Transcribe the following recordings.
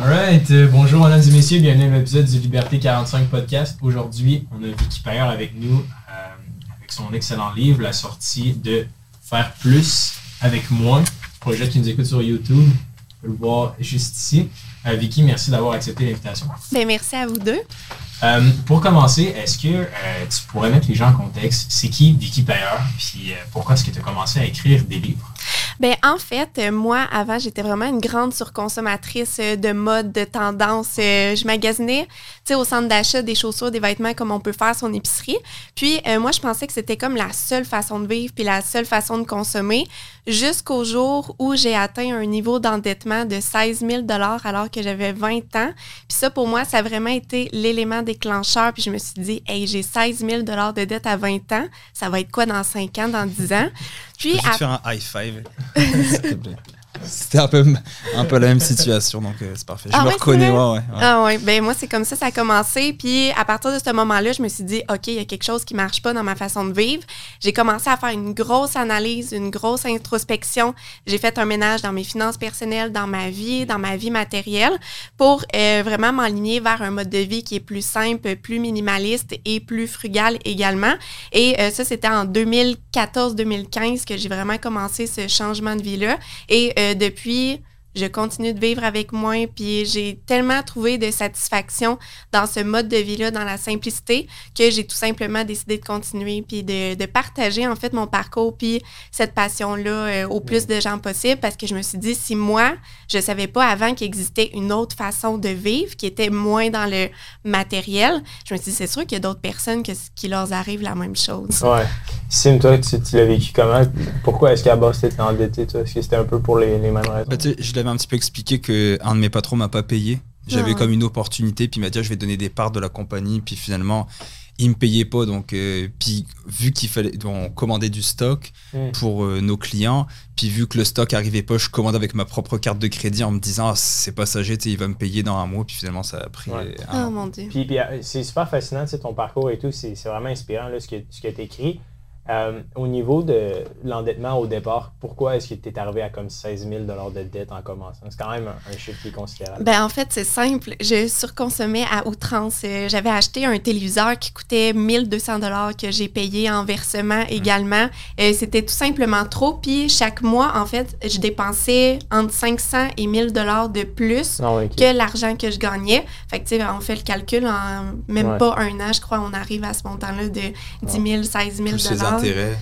Alright, euh, bonjour mesdames et messieurs, bienvenue à l'épisode du Liberté 45 podcast. Aujourd'hui, on a Vicky Payer avec nous euh, avec son excellent livre, la sortie de Faire plus avec moins, projet qui nous écoute sur YouTube. On peut le voir juste ici. Euh, Vicky, merci d'avoir accepté l'invitation. Ben, merci à vous deux. Euh, pour commencer, est-ce que tu pourrais mettre les gens en contexte? C'est qui Vicky Payer? Puis pourquoi est-ce que tu as commencé à écrire des livres? Ben, en fait, euh, moi, avant, j'étais vraiment une grande surconsommatrice euh, de mode, de tendance. Euh, Je magasinais, tu sais, au centre d'achat des chaussures, des vêtements comme on peut faire son épicerie. Puis, moi, je pensais que c'était comme la seule façon de vivre puis la seule façon de consommer jusqu'au jour où j'ai atteint un niveau d'endettement de 16 000 alors que j'avais 20 ans. Puis ça, pour moi, ça a vraiment été l'élément déclencheur. Puis je me suis dit, hey, j'ai 16 000 de dette à 20 ans. Ça va être quoi dans 5 ans, dans 10 ans? Puis, je peux te faire un high five, s'il te plaît. C'était un peu, un peu la même situation, donc euh, c'est parfait. Je Ah me ouais, reconnais, ouais. Ah ouais, ben moi c'est comme ça ça a commencé puis à partir de ce moment-là, je me suis dit OK, il y a quelque chose qui marche pas dans ma façon de vivre. J'ai commencé à faire une grosse analyse, une grosse introspection. J'ai fait un ménage dans mes finances personnelles, dans ma vie, dans ma vie matérielle pour euh, vraiment m'aligner vers un mode de vie qui est plus simple, plus minimaliste et plus frugal également. Et euh, ça c'était en 2014-2015 que j'ai vraiment commencé ce changement de vie-là et depuis je continue de vivre avec moins, puis j'ai tellement trouvé de satisfaction dans ce mode de vie-là, dans la simplicité, que j'ai tout simplement décidé de continuer, puis de, de partager en fait mon parcours, puis cette passion-là euh, au plus de gens possible, parce que je me suis dit, si moi, je savais pas avant qu'il existait une autre façon de vivre, qui était moins dans le matériel, je me suis dit, c'est sûr qu'il y a d'autres personnes que, qui leur arrive la même chose. Ouais. Sim, toi, tu, tu l'as vécu comment? Pourquoi est-ce qu'à base, t'étais endetté, toi? Est-ce que c'était un peu pour les, les mêmes raisons? Tu sais, je l'avais un petit peu expliqué que un de mes patrons m'a pas payé. J'avais Ah. comme une opportunité, puis il m'a dit ah, je vais donner des parts de la compagnie, puis finalement il me payait pas, donc euh, puis vu qu'il fallait, on commandait du stock Mm. pour euh, nos clients, puis vu que le stock arrivait pas, je commandais avec ma propre carte de crédit en me disant ah, c'est passager, tu sais, il va me payer dans un mois, puis finalement ça a pris Ouais. euh, un Oh mon Dieu. Puis, puis, c'est super fascinant, tu sais, ton parcours et tout, c'est c'est vraiment inspirant, là, ce que, ce que tu écrit. au niveau de l'endettement au départ, pourquoi est-ce que tu es arrivé à comme 16 000 de dette en commençant? C'est quand même un, un chiffre qui est considérable. Ben, en fait, c'est simple. Je surconsommais à outrance. Euh, J'avais acheté un téléviseur qui coûtait 1200 dollars que j'ai payé en versement également. Euh, C'était tout simplement trop. Puis chaque mois, en fait, je dépensais entre 500 et 1000 dollars de plus ok. que l'argent que je gagnais. Fait que, tu sais, on fait le calcul en même Ouais. pas un an, je crois, on arrive à ce montant-là de 10 000, 16 000 Plus les dollars. Intérêts.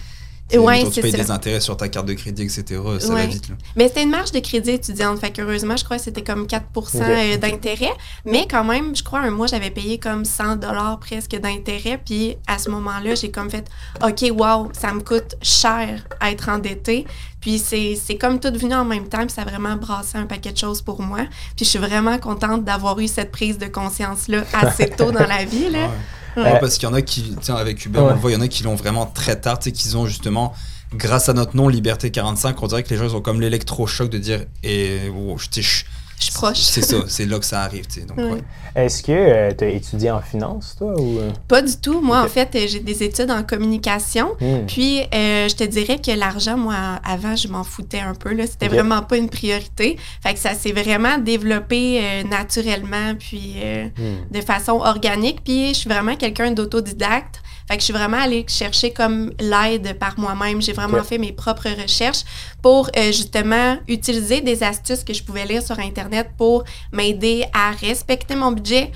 Et ouais, tu c'est payes ça. des intérêts sur ta carte de crédit, etc., ça va Ouais. vite. Là. Mais c'était une marge de crédit étudiante. Fait qu'heureusement, je crois que c'était comme 4 euh, d'intérêt. Mais quand même, je crois, un mois, j'avais payé comme 100 dollars presque d'intérêt. Puis à ce moment-là, j'ai comme fait OK, wow, ça me coûte cher à être endetté. Puis c'est c'est comme tout venu en même temps. Puis ça a vraiment brassé un paquet de choses pour moi. Puis je suis vraiment contente d'avoir eu cette prise de conscience-là assez tôt dans la vie. Là. Ouais. Parce qu'il y en a qui, tiens, avec Uber, Ouais. on le voit, il y en a qui l'ont vraiment très tard, tu sais, qu'ils ont justement, grâce à notre nom, Liberté 45, on dirait que les gens ils ont comme l'électrochoc de dire, et oh, sais, je- Je suis proche. C'est ça, c'est là que ça arrive, tu sais. Donc, Ouais. Est-ce que tu as étudié en finance, toi? Ou... euh? Pas du tout. Moi, en fait, euh, j'ai des études en communication. Hmm. Puis, euh, je te dirais que l'argent, moi, avant, je m'en foutais un peu. C'était vraiment pas une priorité. Fait que ça s'est vraiment développé euh, naturellement, puis euh, Hmm. de façon organique. Puis, je suis vraiment quelqu'un d'autodidacte. Fait que je suis vraiment allée chercher comme l'aide par moi-même. J'ai vraiment fait mes propres recherches pour euh, justement utiliser des astuces que je pouvais lire sur Internet pour m'aider à respecter mon budget,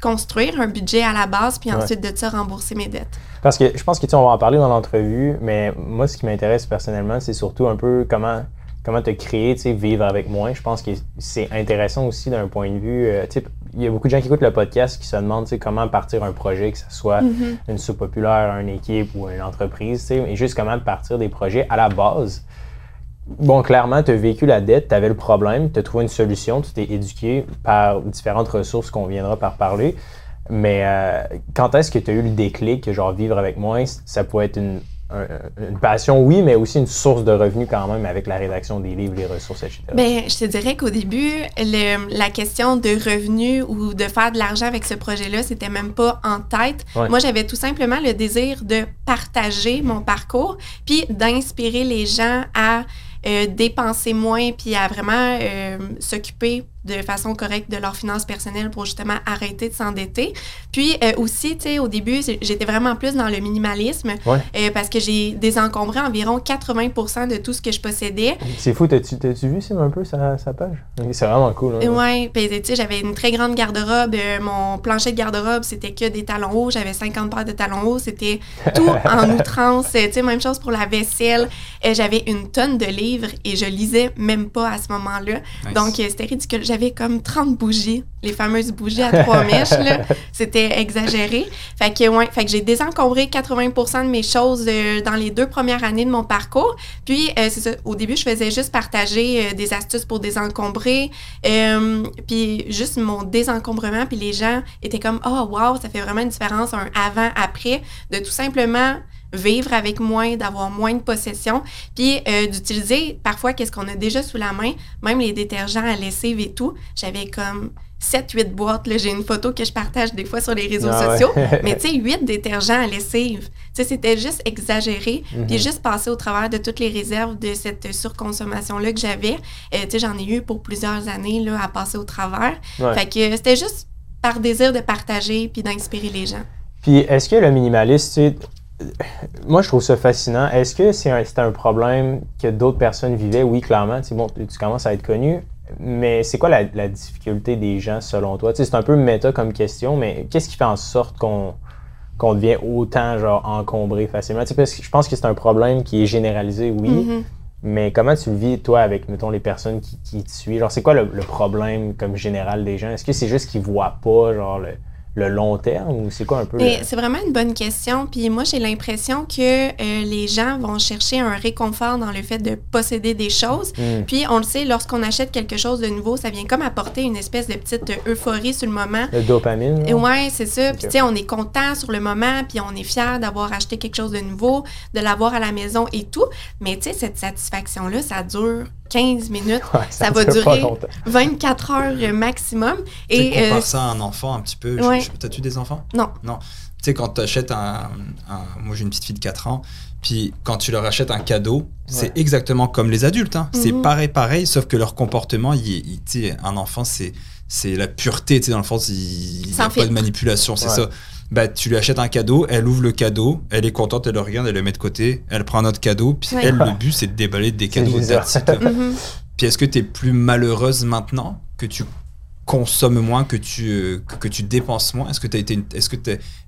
construire un budget à la base, puis Ouais. ensuite de ça, rembourser mes dettes. Parce que je pense que tu on va en parler dans l'entrevue, mais moi, ce qui m'intéresse personnellement, c'est surtout un peu comment comment te créer, tu sais, vivre avec moins. Je pense que c'est intéressant aussi d'un point de vue. euh, tu sais, il y a beaucoup de gens qui écoutent le podcast qui se demandent, comment partir un projet, que ce soit Mhm. une soupe populaire, une équipe ou une entreprise, et juste comment partir des projets à la base. Bon, clairement, tu as vécu la dette, tu avais le problème, tu as trouvé une solution, tu t'es éduqué par différentes ressources qu'on viendra par parler. Mais euh, quand est-ce que tu as eu le déclic que genre vivre avec moins, ça pourrait être une, un- une passion, oui, mais aussi une source de revenus quand même avec la rédaction des livres, les ressources, etc. Ben, je te dirais qu'au début, le- la question de revenus ou de faire de l'argent avec ce projet-là, c'était même pas en tête. Ouais. Moi, j'avais tout simplement le désir de partager mon parcours, puis d'inspirer les gens à euh, dépenser moins, puis à vraiment euh, s'occuper de façon correcte de leurs finances personnelles pour justement arrêter de s'endetter. Puis euh, aussi, tu sais, au début, j'étais vraiment plus dans le minimalisme Ouais. euh, parce que j'ai désencombré environ 80 de tout ce que je possédais. C'est fou, t'as-tu vu Sim, un peu sa, sa page? C'est vraiment cool. hein. Ouais, puis tu sais, j'avais une très grande garde-robe. Euh, mon plancher de garde-robe, c'était que des talons hauts. J'avais 50 paires de talons hauts. C'était tout en outrance. Tu sais, même chose pour la vaisselle. Euh, j'avais une tonne de livres et je lisais même pas à ce moment-là. Nice. Donc, euh, c'était ridicule. J'avais comme 30 bougies, les fameuses bougies à trois mèches. C'était exagéré. Fait que, ouais, fait que j'ai désencombré 80% de mes choses euh, dans les deux premières années de mon parcours. Puis, euh, c'est ça, au début, je faisais juste partager euh, des astuces pour désencombrer. Puis, juste mon désencombrement. Puis, les gens étaient comme, oh, wow, ça fait vraiment une différence, un avant-après, de tout simplement vivre avec moins, d'avoir moins de possessions, puis euh, d'utiliser parfois qu'est-ce qu'on a déjà sous la main, même les détergents à lessive et tout. J'avais comme 7-8 boîtes. là. J'ai une photo que je partage des fois sur les réseaux Ah ouais. sociaux. Mais tu sais, 8 détergents à lessive. Tu sais, c'était juste exagéré. Mhm. Puis juste passer au travers de toutes les réserves de cette surconsommation-là que j'avais. Euh, tu sais, j'en ai eu pour plusieurs années là, à passer au travers. Ouais. Fait que c'était juste par désir de partager puis d'inspirer les gens. Puis est-ce que le minimaliste, tu sais, moi je trouve ça fascinant. Est-ce que c'est un, c'était un problème que d'autres personnes vivaient? Oui, clairement. Tu sais, bon, tu commences à être connu. Mais c'est quoi la, la difficulté des gens selon toi? Tu sais, c'est un peu méta comme question, mais qu'est-ce qui fait en sorte qu'on devient autant genre encombré facilement? Tu sais, parce que je pense que c'est un problème qui est généralisé, oui. Mhm. Mais comment tu le vis, toi, avec, mettons, les personnes qui, qui te suivent? Genre, c'est quoi le, le problème comme général des gens? Est-ce que c'est juste qu'ils voient pas, genre, le, le long terme ou c'est quoi un peu? Le- c'est vraiment une bonne question. Puis moi, j'ai l'impression que euh, les gens vont chercher un réconfort dans le fait de posséder des choses. Hmm. Puis on le sait, lorsqu'on achète quelque chose de nouveau, ça vient comme apporter une espèce de petite euh, euphorie sur le moment. Le dopamine? Et genre? ouais, c'est ça. Puis tu sais, on est content sur le moment, puis on est fier d'avoir acheté quelque chose de nouveau, de l'avoir à la maison et tout. Mais tu sais, cette satisfaction-là, ça dure 15 minutes, Ouais, ça va durer longtemps. 24 heures maximum. Et compare euh, ça à un enfant un petit peu. Ouais. T'as-tu des enfants? Non. Non. Tu sais, quand tu achètes un, un- Moi, j'ai une petite fille de 4 ans. Puis quand tu leur achètes un cadeau, c'est exactement comme les adultes. hein. C'est Mhm. pareil, pareil, sauf que leur comportement, il, est- il- tu sais, un enfant, c'est c'est la pureté. Tu sais, dans le fond, il n'y a pas de manipulation, c'est Ouais. ça. Bah, tu lui achètes un cadeau, elle ouvre le cadeau, elle est contente, elle le regarde, elle le met de côté, elle prend un autre cadeau, puis Ouais. elle, le but, c'est de déballer des cadeaux. mhm. Puis est-ce que tu es plus malheureuse maintenant que tu consommes moins, que tu, euh, que, que tu dépenses moins? Est-ce que tu as été une- est-ce que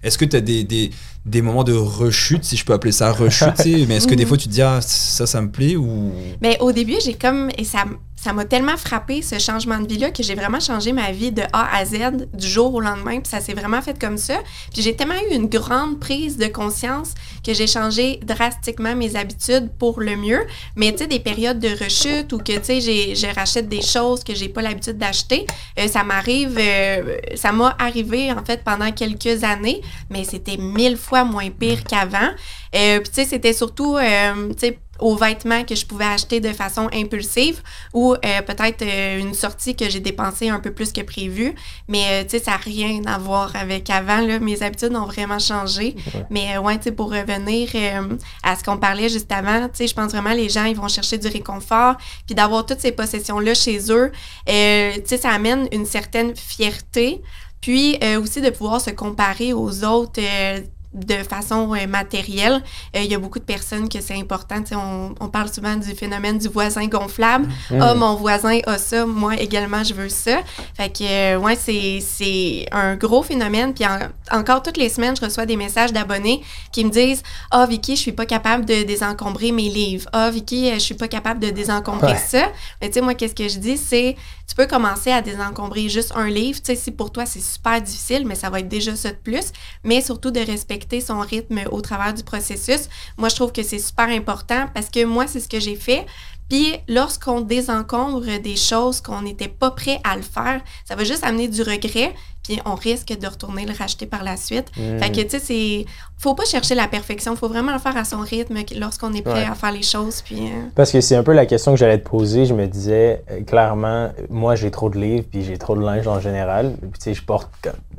est-ce que tu as des, des, des moments de rechute si je peux appeler ça rechute, mais est-ce que des Mhm. fois tu te dis ah ça ça me plaît ou? Mais au début, j'ai comme. Et ça, ça m'a tellement frappé ce changement de vie-là que j'ai vraiment changé ma vie de A à Z du jour au lendemain. Puis ça s'est vraiment fait comme ça. Puis j'ai tellement eu une grande prise de conscience que j'ai changé drastiquement mes habitudes pour le mieux. Mais tu sais, des périodes de rechute ou que tu sais, je rachète des choses que j'ai pas l'habitude d'acheter, euh, ça m'arrive. euh, ça m'a arrivé en fait pendant quelques années, mais c'était mille fois moins pire qu'avant. Euh, Puis tu sais, c'était surtout, euh, tu sais, aux vêtements que je pouvais acheter de façon impulsive ou euh, peut-être euh, une sortie que j'ai dépensée un peu plus que prévu. Mais euh, tu sais, ça n'a rien à voir avec avant. Là. Mes habitudes ont vraiment changé. Mais euh, ouais, tu sais, pour revenir euh, à ce qu'on parlait juste avant, tu sais, je pense vraiment les gens, ils vont chercher du réconfort. Puis d'avoir toutes ces possessions-là chez eux, euh, tu sais, ça amène une certaine fierté. Puis euh, aussi de pouvoir se comparer aux autres. euh, de façon euh, matérielle. Euh, Il y a beaucoup de personnes que c'est important. On, on parle souvent du phénomène du voisin gonflable. Mm. Ah, mon voisin a ça, moi également, je veux ça. Fait que, euh, ouais, c'est- un gros phénomène. Puis en- encore toutes les semaines, je reçois des messages d'abonnés qui me disent Ah, Vicky, je suis pas capable de désencombrer mes livres. Ah, Vicky, euh, je suis pas capable de désencombrer Ouais. ça. Mais tu sais, moi, qu'est-ce que je dis, c'est tu peux commencer à désencombrer juste un livre. Tu sais, si pour toi, c'est super difficile, mais ça va être déjà ça de plus. Mais surtout de respecter son rythme au travers du processus. Moi, je trouve que c'est super important parce que moi, c'est ce que j'ai fait. Puis lorsqu'on désencombre des choses qu'on n'était pas prêt à le faire, ça va juste amener du regret, puis on risque de retourner le racheter par la suite. Mm. Fait que, tu sais, c'est... Faut pas chercher la perfection, faut vraiment le faire à son rythme lorsqu'on est prêt Ouais. à faire les choses, puis... euh, Parce que c'est un peu la question que j'allais te poser. Je me disais, euh, clairement, moi, j'ai trop de livres, puis j'ai trop de linge en général. Puis, tu sais, je porte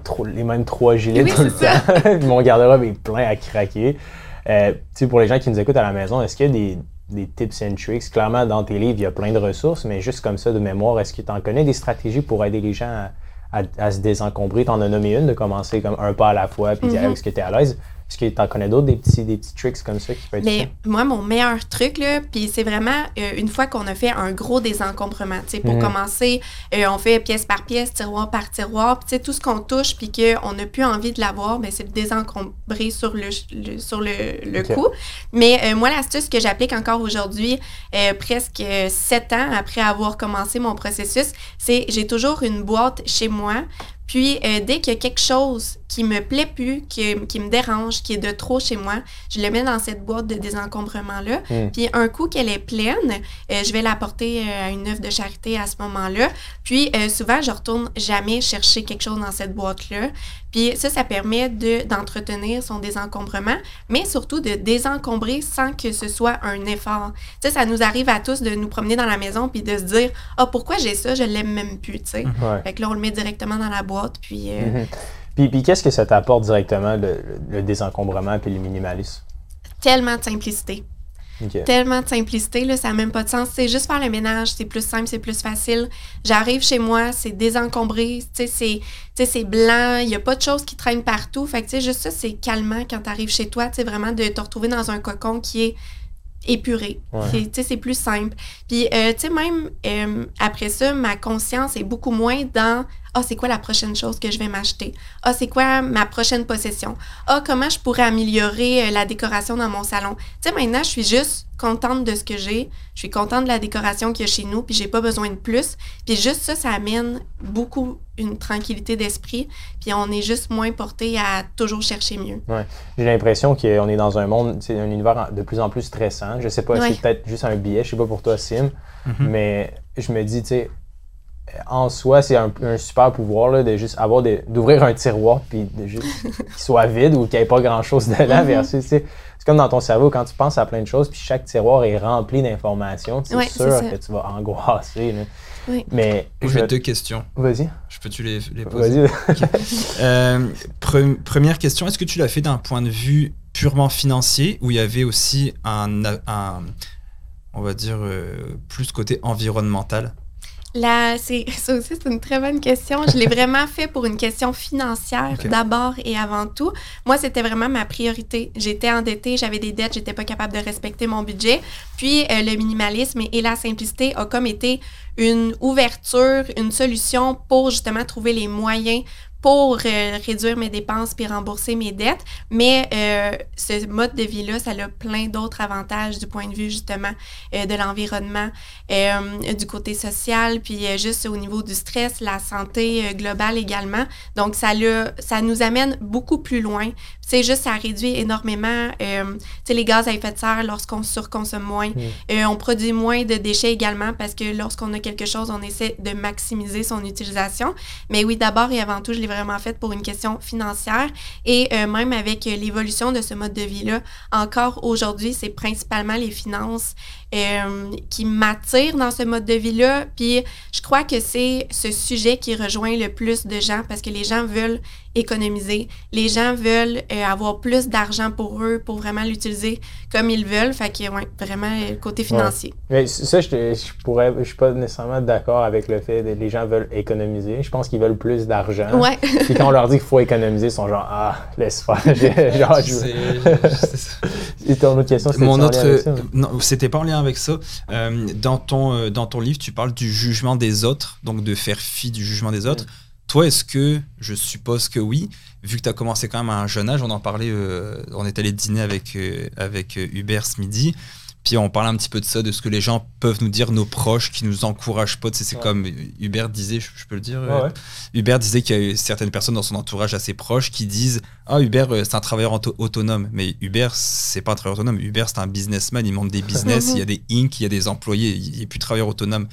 trop, les mêmes trois gilets Oui, tout le ça. temps. Puis mon garde-robe est plein à craquer. Euh, tu sais, pour les gens qui nous écoutent à la maison, est-ce qu'il y a des, des tips and tricks. Clairement, dans tes livres, il y a plein de ressources, mais juste comme ça, de mémoire, est-ce que tu en connais des stratégies pour aider les gens à, à- à se désencombrer? Tu en as nommé une, de commencer comme un pas à la fois, puis d'y aller Mhm. avec ce que tu es à l'aise? Est-ce que tu en connais d'autres, des petits, des petits tricks comme ça qui peuvent être Mais moi, mon meilleur truc, là, puis c'est vraiment euh, une fois qu'on a fait un gros désencombrement. Tu sais, Pour Mhm. commencer, euh, on fait pièce par pièce, tiroir par tiroir. Puis tu sais, tout ce qu'on touche, puis qu'on n'a plus envie de l'avoir, ben, c'est de désencombrer sur le, le- sur le, coup. Mais euh, moi, l'astuce que j'applique encore aujourd'hui, presque sept ans après avoir commencé mon processus, c'est j'ai toujours une boîte chez moi. Puis, dès qu'il y a quelque chose qui me plaît plus, qui, qui me dérange, qui est de trop chez moi, je le mets dans cette boîte de désencombrement-là. Mm. Puis, un coup qu'elle est pleine, euh, je vais la porter euh, à une œuvre de charité à ce moment-là. Puis, euh, souvent, je retourne jamais chercher quelque chose dans cette boîte-là. Puis, ça, ça permet de- d'entretenir son désencombrement, mais surtout de désencombrer sans que ce soit un effort. Tu sais, ça nous arrive à tous de nous promener dans la maison puis de se dire « Ah, pourquoi j'ai ça? Je l'aime même plus. » tu sais. Ouais. Fait que là, on le met directement dans la boîte, puis... Mhm. Puis, puis qu'est-ce que ça t'apporte directement, le, désencombrement puis le minimalisme? tellement de simplicité. Tellement de simplicité, là, ça n'a même pas de sens. C'est juste faire le ménage, c'est plus simple, c'est plus facile. J'arrive chez moi, c'est désencombré, tu sais, c'est, blanc, il n'y a pas de choses qui traînent partout. Fait que, tu sais, juste ça, c'est calmant quand tu arrives chez toi, tu sais, vraiment de te retrouver dans un cocon qui est épuré. Ouais. C'est plus simple. Puis, euh, tu sais, même euh, après ça, ma conscience est beaucoup moins dans Ah, c'est quoi la prochaine chose que je vais m'acheter? Ah, c'est quoi ma prochaine possession? Ah, comment je pourrais améliorer euh, la décoration dans mon salon? Tu sais, maintenant, je suis juste contente de ce que j'ai. Je suis contente de la décoration qu'il y a chez nous, puis j'ai pas besoin de plus. Puis juste ça, ça amène beaucoup une tranquillité d'esprit. Puis on est juste moins porté à toujours chercher mieux. J'ai l'impression qu'on est dans un monde, c'est un univers de plus en plus stressant. Je sais pas, Ouais. c'est peut-être juste un billet, je sais pas pour toi, Sim, Mhm. mais je me dis, tu sais, en soi, c'est un, un super pouvoir là, de juste avoir d'ouvrir un tiroir puis de juste qu'il soit vide ou qu'il n'y ait pas grand chose dedans. Mhm. versus, tu c'est comme dans ton cerveau quand tu penses à plein de choses puis chaque tiroir est rempli d'informations. C'est Ouais, sûr que tu vas angoisser. là. Oui. Mais J'ai je- deux questions. vas-y, Je peux-tu les, les poser? Vas-y. Euh, pre- Première question, est-ce que tu l'as fait d'un point de vue purement financier ou il y avait aussi un, un- on va dire, euh, plus côté environnemental? Là, c'est ça aussi, c'est une très bonne question. Je l'ai vraiment fait pour une question financière d'abord et avant tout. Moi, c'était vraiment ma priorité. J'étais endettée, j'avais des dettes, j'étais pas capable de respecter mon budget. Puis euh, le minimalisme et, et la simplicité a comme été une ouverture, une solution pour justement trouver les moyens pour euh, réduire mes dépenses puis rembourser mes dettes. Mais euh, ce mode de vie-là, ça a plein d'autres avantages du point de vue justement euh, de l'environnement, du côté social, puis juste au niveau du stress, la santé globale également. Donc, ça, l'a- ça nous amène beaucoup plus loin. C'est juste, ça réduit énormément les gaz à effet de serre lorsqu'on surconsomme moins. Euh, on produit moins de déchets également parce que lorsqu'on a quelque chose, on essaie de maximiser son utilisation. Mais oui, d'abord et avant tout, je vraiment fait pour une question financière. Et euh, même avec l'évolution de ce mode de vie-là, encore aujourd'hui, c'est principalement les finances euh, qui m'attirent dans ce mode de vie-là. Puis je crois que c'est ce sujet qui rejoint le plus de gens parce que les gens veulent économiser. Les gens veulent euh, avoir plus d'argent pour eux, pour vraiment l'utiliser comme ils veulent. Fait que, ouais, vraiment, euh, le côté financier. Mais ça, je, je pourrais, je suis pas nécessairement d'accord avec le fait que les gens veulent économiser. Je pense qu'ils veulent plus d'argent. Ouais. Puis quand on leur dit qu'il faut économiser, ils sont genre ah laisse faire. J'ai- genre, je- C'est- ça. Et ton autre question, Mon autre, non, c'était pas en lien avec ça. Euh, dans ton euh, dans ton livre, tu parles du jugement des autres, donc de faire fi du jugement des autres. Toi, est-ce que, je suppose que oui, vu que tu as commencé quand même à un jeune âge, on en parlait, euh, on est allé dîner avec, avec Hubert ce midi, puis on parlait un petit peu de ça, de ce que les gens peuvent nous dire, nos proches, qui nous encouragent pas. Tu sais, c'est Ouais. comme Hubert disait, je, je peux le dire, Ouais, euh, ouais. Hubert disait qu'il y a eu certaines personnes dans son entourage assez proches qui disent Ah, Hubert, euh, c'est un travailleur auto- autonome. Mais Hubert, c'est pas un travailleur autonome. Hubert, c'est un businessman. Il monte des business, il y a des inc, il y a des employés. Il n'est plus travailleur autonome.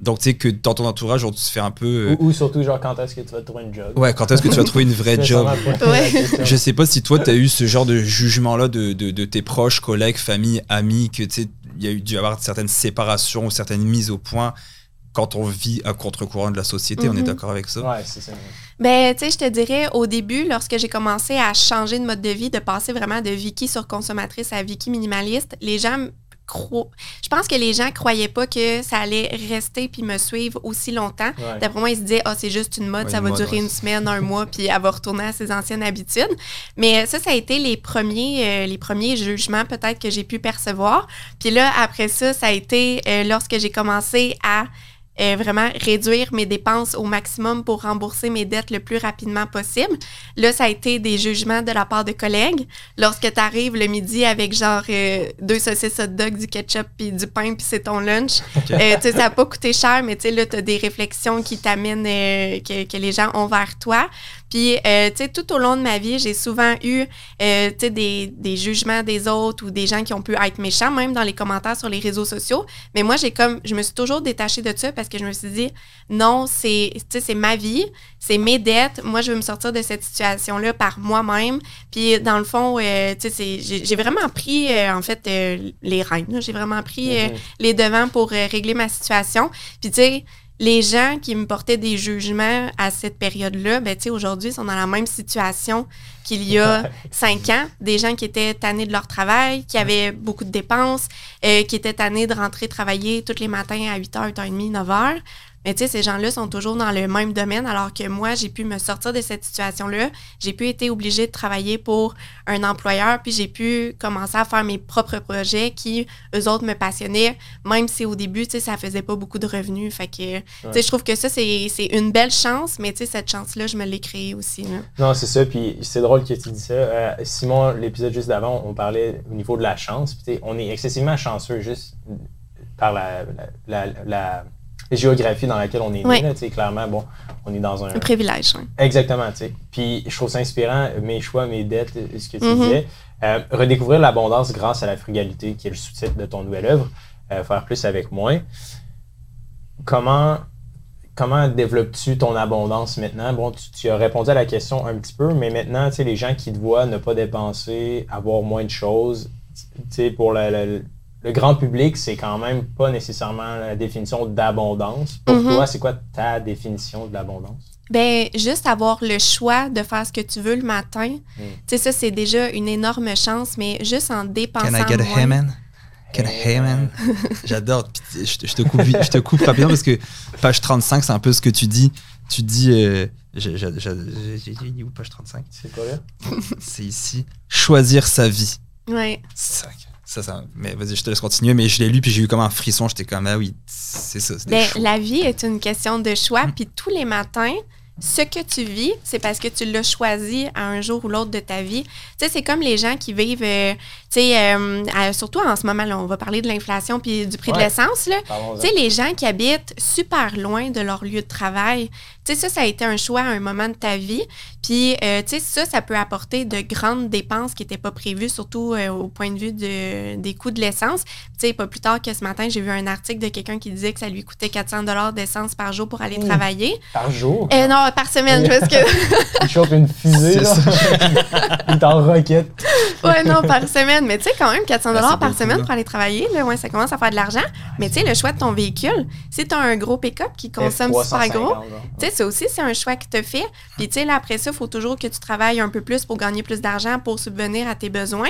Donc, tu sais, que dans ton entourage, on se fait un peu. euh, Ou, ou surtout, genre, quand est-ce que tu vas trouver une job? Ouais, quand est-ce que tu vas trouver une vraie job? Ouais. Je sais pas si toi, tu as eu ce genre de jugement-là de, de, de tes proches, collègues, famille, amis, que tu sais, il y a eu dû avoir certaines séparations ou certaines mises au point quand on vit à contre-courant de la société. On est Mhm. d'accord avec ça? Ouais, c'est ça. Ben, tu sais, je te dirais, au début, lorsque j'ai commencé à changer de mode de vie, de passer vraiment de Vicky sur consommatrice à Vicky minimaliste, les gens cro- je pense que les gens croyaient pas que ça allait rester puis me suivre aussi longtemps. Ouais. D'après moi, ils se disaient, ah, c'est juste une mode, Ouais, ça une va mode, durer ouais. une semaine, un mois, puis elle va retourner à ses anciennes habitudes. Mais ça, ça a été les premiers, euh, les premiers jugements peut-être que j'ai pu percevoir. Puis là, après ça, ça a été euh, lorsque j'ai commencé à euh, vraiment réduire mes dépenses au maximum pour rembourser mes dettes le plus rapidement possible. Là, ça a été des jugements de la part de collègues. Lorsque tu arrives le midi avec genre euh, deux saucisses hot dog, du ketchup puis du pain puis c'est ton lunch, euh, tu sais, ça n'a pas coûté cher, mais tu sais, là, tu as des réflexions qui t'amènent, euh, que, que les gens ont vers toi. Puis, euh, tu sais, tout au long de ma vie, j'ai souvent eu, euh, tu sais, des, des jugements des autres ou des gens qui ont pu être méchants, même dans les commentaires sur les réseaux sociaux. Mais moi, j'ai comme, je me suis toujours détachée de ça parce que je me suis dit, non, c'est, tu sais, c'est ma vie, c'est mes dettes. Moi, je veux me sortir de cette situation-là par moi-même. Puis, dans le fond, euh, tu sais, j'ai vraiment pris, euh, en fait, euh, les rênes. J'ai vraiment pris euh, Mhm. les devants pour régler ma situation. Puis, tu sais, les gens qui me portaient des jugements à cette période-là, ben, tu sais, aujourd'hui, sont dans la même situation qu'il y a cinq ans. Des gens qui étaient tannés de leur travail, qui avaient beaucoup de dépenses, euh, qui étaient tannés de rentrer travailler tous les matins à 8h, 8h30, 9h. Mais tu sais, ces gens-là sont toujours dans le même domaine, alors que moi, j'ai pu me sortir de cette situation-là. J'ai pu être obligée de travailler pour un employeur, puis j'ai pu commencer à faire mes propres projets qui, eux autres, me passionnaient, même si au début, tu sais, ça faisait pas beaucoup de revenus. Fait que, tu sais, je trouve que ça, c'est une belle chance, mais tu sais, cette chance-là, je me l'ai créée aussi. là. Non, c'est ça. Puis c'est drôle que tu dis ça. Euh, Simon, l'épisode juste d'avant, on parlait au niveau de la chance. Puis tu sais, on est excessivement chanceux juste par la, la, la- la géographie dans laquelle on est né. Oui. là. Clairement, bon, on est dans un. Un privilège. hein. Exactement, tu sais. Puis je trouve ça inspirant, mes choix, mes dettes, ce que tu Mhm. disais. Euh, redécouvrir l'abondance grâce à la frugalité, qui est le sous-titre de ton nouvelle œuvre. Euh, faire plus avec moins. Comment, comment développes-tu ton abondance maintenant? Bon, tu, tu as répondu à la question un petit peu, mais maintenant, tu sais, les gens qui te voient ne pas dépenser, avoir moins de choses, tu sais, pour la- la- le grand public, c'est quand même pas nécessairement la définition d'abondance. Pour Mhm. toi, c'est quoi ta définition de l'abondance? Ben, juste avoir le choix de faire ce que tu veux le matin, Mm. tu sais, ça, c'est déjà une énorme chance, mais juste en dépensant Can I get a moins. hey man? Can I hey man? J'adore. Puis Je, te- je te coupe, je te coupe rapidement parce que page 35, c'est un peu ce que tu dis. Tu dis. euh, j'ai- dit où page 35 C'est pas là? C'est ici. Choisir sa vie. Ouais. C'est ça, ça, ça- mais vas-y, je te laisse continuer. Mais je l'ai lu puis j'ai eu comme un frisson. J'étais comme ah oui, c'est ça. des Ben, la vie est une question de choix, Mm. puis tous les matins, ce que tu vis, c'est parce que tu l'as choisi à un jour ou l'autre de ta vie. Tu sais, c'est comme les gens qui vivent, euh, tu sais, euh, surtout en ce moment, là, on va parler de l'inflation puis du prix de l'essence, là. Tu sais, les gens qui habitent super loin de leur lieu de travail, sais, ça, ça a été un choix à un moment de ta vie. Puis, euh, tu sais, ça, ça peut apporter de grandes dépenses qui n'étaient pas prévues, surtout euh, au point de vue de, des coûts de l'essence. Tu sais, pas plus tard que ce matin, j'ai vu un article de quelqu'un qui disait que ça lui coûtait 400 d'essence par jour pour aller Mmh. travailler. Par jour? Euh, non, par semaine, parce que... Il chauffe une fusée, là. Il est en roquette. ouais, non, par semaine. Mais tu sais, quand même, 400 Ah, c'est par semaine là. pour aller travailler, là, ouais, ça commence à faire de l'argent. Mais tu sais, le choix de ton véhicule, si tu as un gros pick-up qui consomme super gros, Tu sais, ça aussi, c'est un choix que tu fait. Puis, tu sais, là, après ça, il faut toujours que tu travailles un peu plus pour gagner plus d'argent pour subvenir à tes besoins.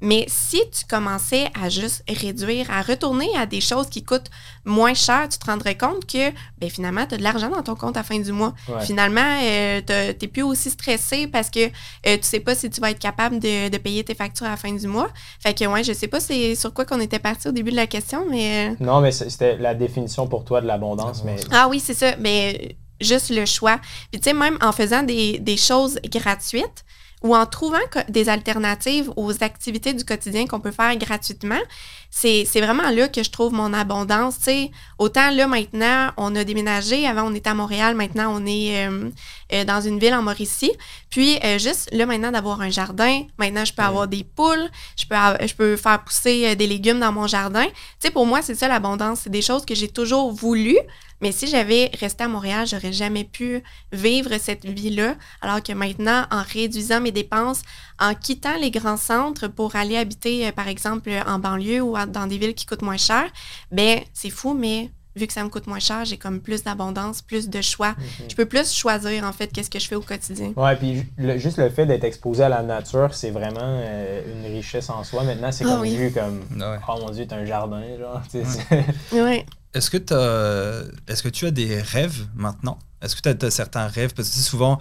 Mais si tu commençais à juste réduire, à retourner à des choses qui coûtent moins cher, tu te rendrais compte que, ben finalement, tu as de l'argent dans ton compte à la fin du mois. Ouais. Finalement, euh, t'as- t'es plus aussi stressé parce que euh, tu sais pas si tu vas être capable de, de payer tes factures à la fin du mois. Fait que, ouais, je sais pas c'est sur quoi qu'on était parti au début de la question, mais... euh, Non, mais c'était la définition pour toi de l'abondance, mais ah oui, c'est ça. Mais juste le choix. Puis tu sais, même en faisant des, des choses gratuites ou en trouvant des alternatives aux activités du quotidien qu'on peut faire gratuitement, c'est vraiment là que je trouve mon abondance. Tu sais, autant là maintenant, on a déménagé. Avant, on était à Montréal. Maintenant, on est euh, euh, dans une ville en Mauricie. Puis euh, juste là maintenant d'avoir un jardin. Maintenant, je peux Ouais. avoir des poules. Je peux, av- je peux faire pousser des légumes dans mon jardin. Tu sais, pour moi, c'est ça l'abondance. C'est des choses que j'ai toujours voulu. Mais si j'avais resté à Montréal, j'aurais jamais pu vivre cette vie-là. Alors que maintenant, en réduisant mes dépenses, en quittant les grands centres pour aller habiter, euh, par exemple, en banlieue ou dans des villes qui coûtent moins cher, ben c'est fou, mais vu que ça me coûte moins cher, j'ai comme plus d'abondance, plus de choix. Mhm. Je peux plus choisir, en fait, qu'est-ce que je fais au quotidien. Ouais, puis le- juste le fait d'être exposé à la nature, c'est vraiment euh, une richesse en soi. Maintenant, c'est Ah comme oui. vu comme Ouais. Oh mon dieu, t'as un jardin, genre. Ouais. Ouais. Est-ce que, tu as des rêves maintenant? Est-ce que tu as, certains rêves? Parce que souvent,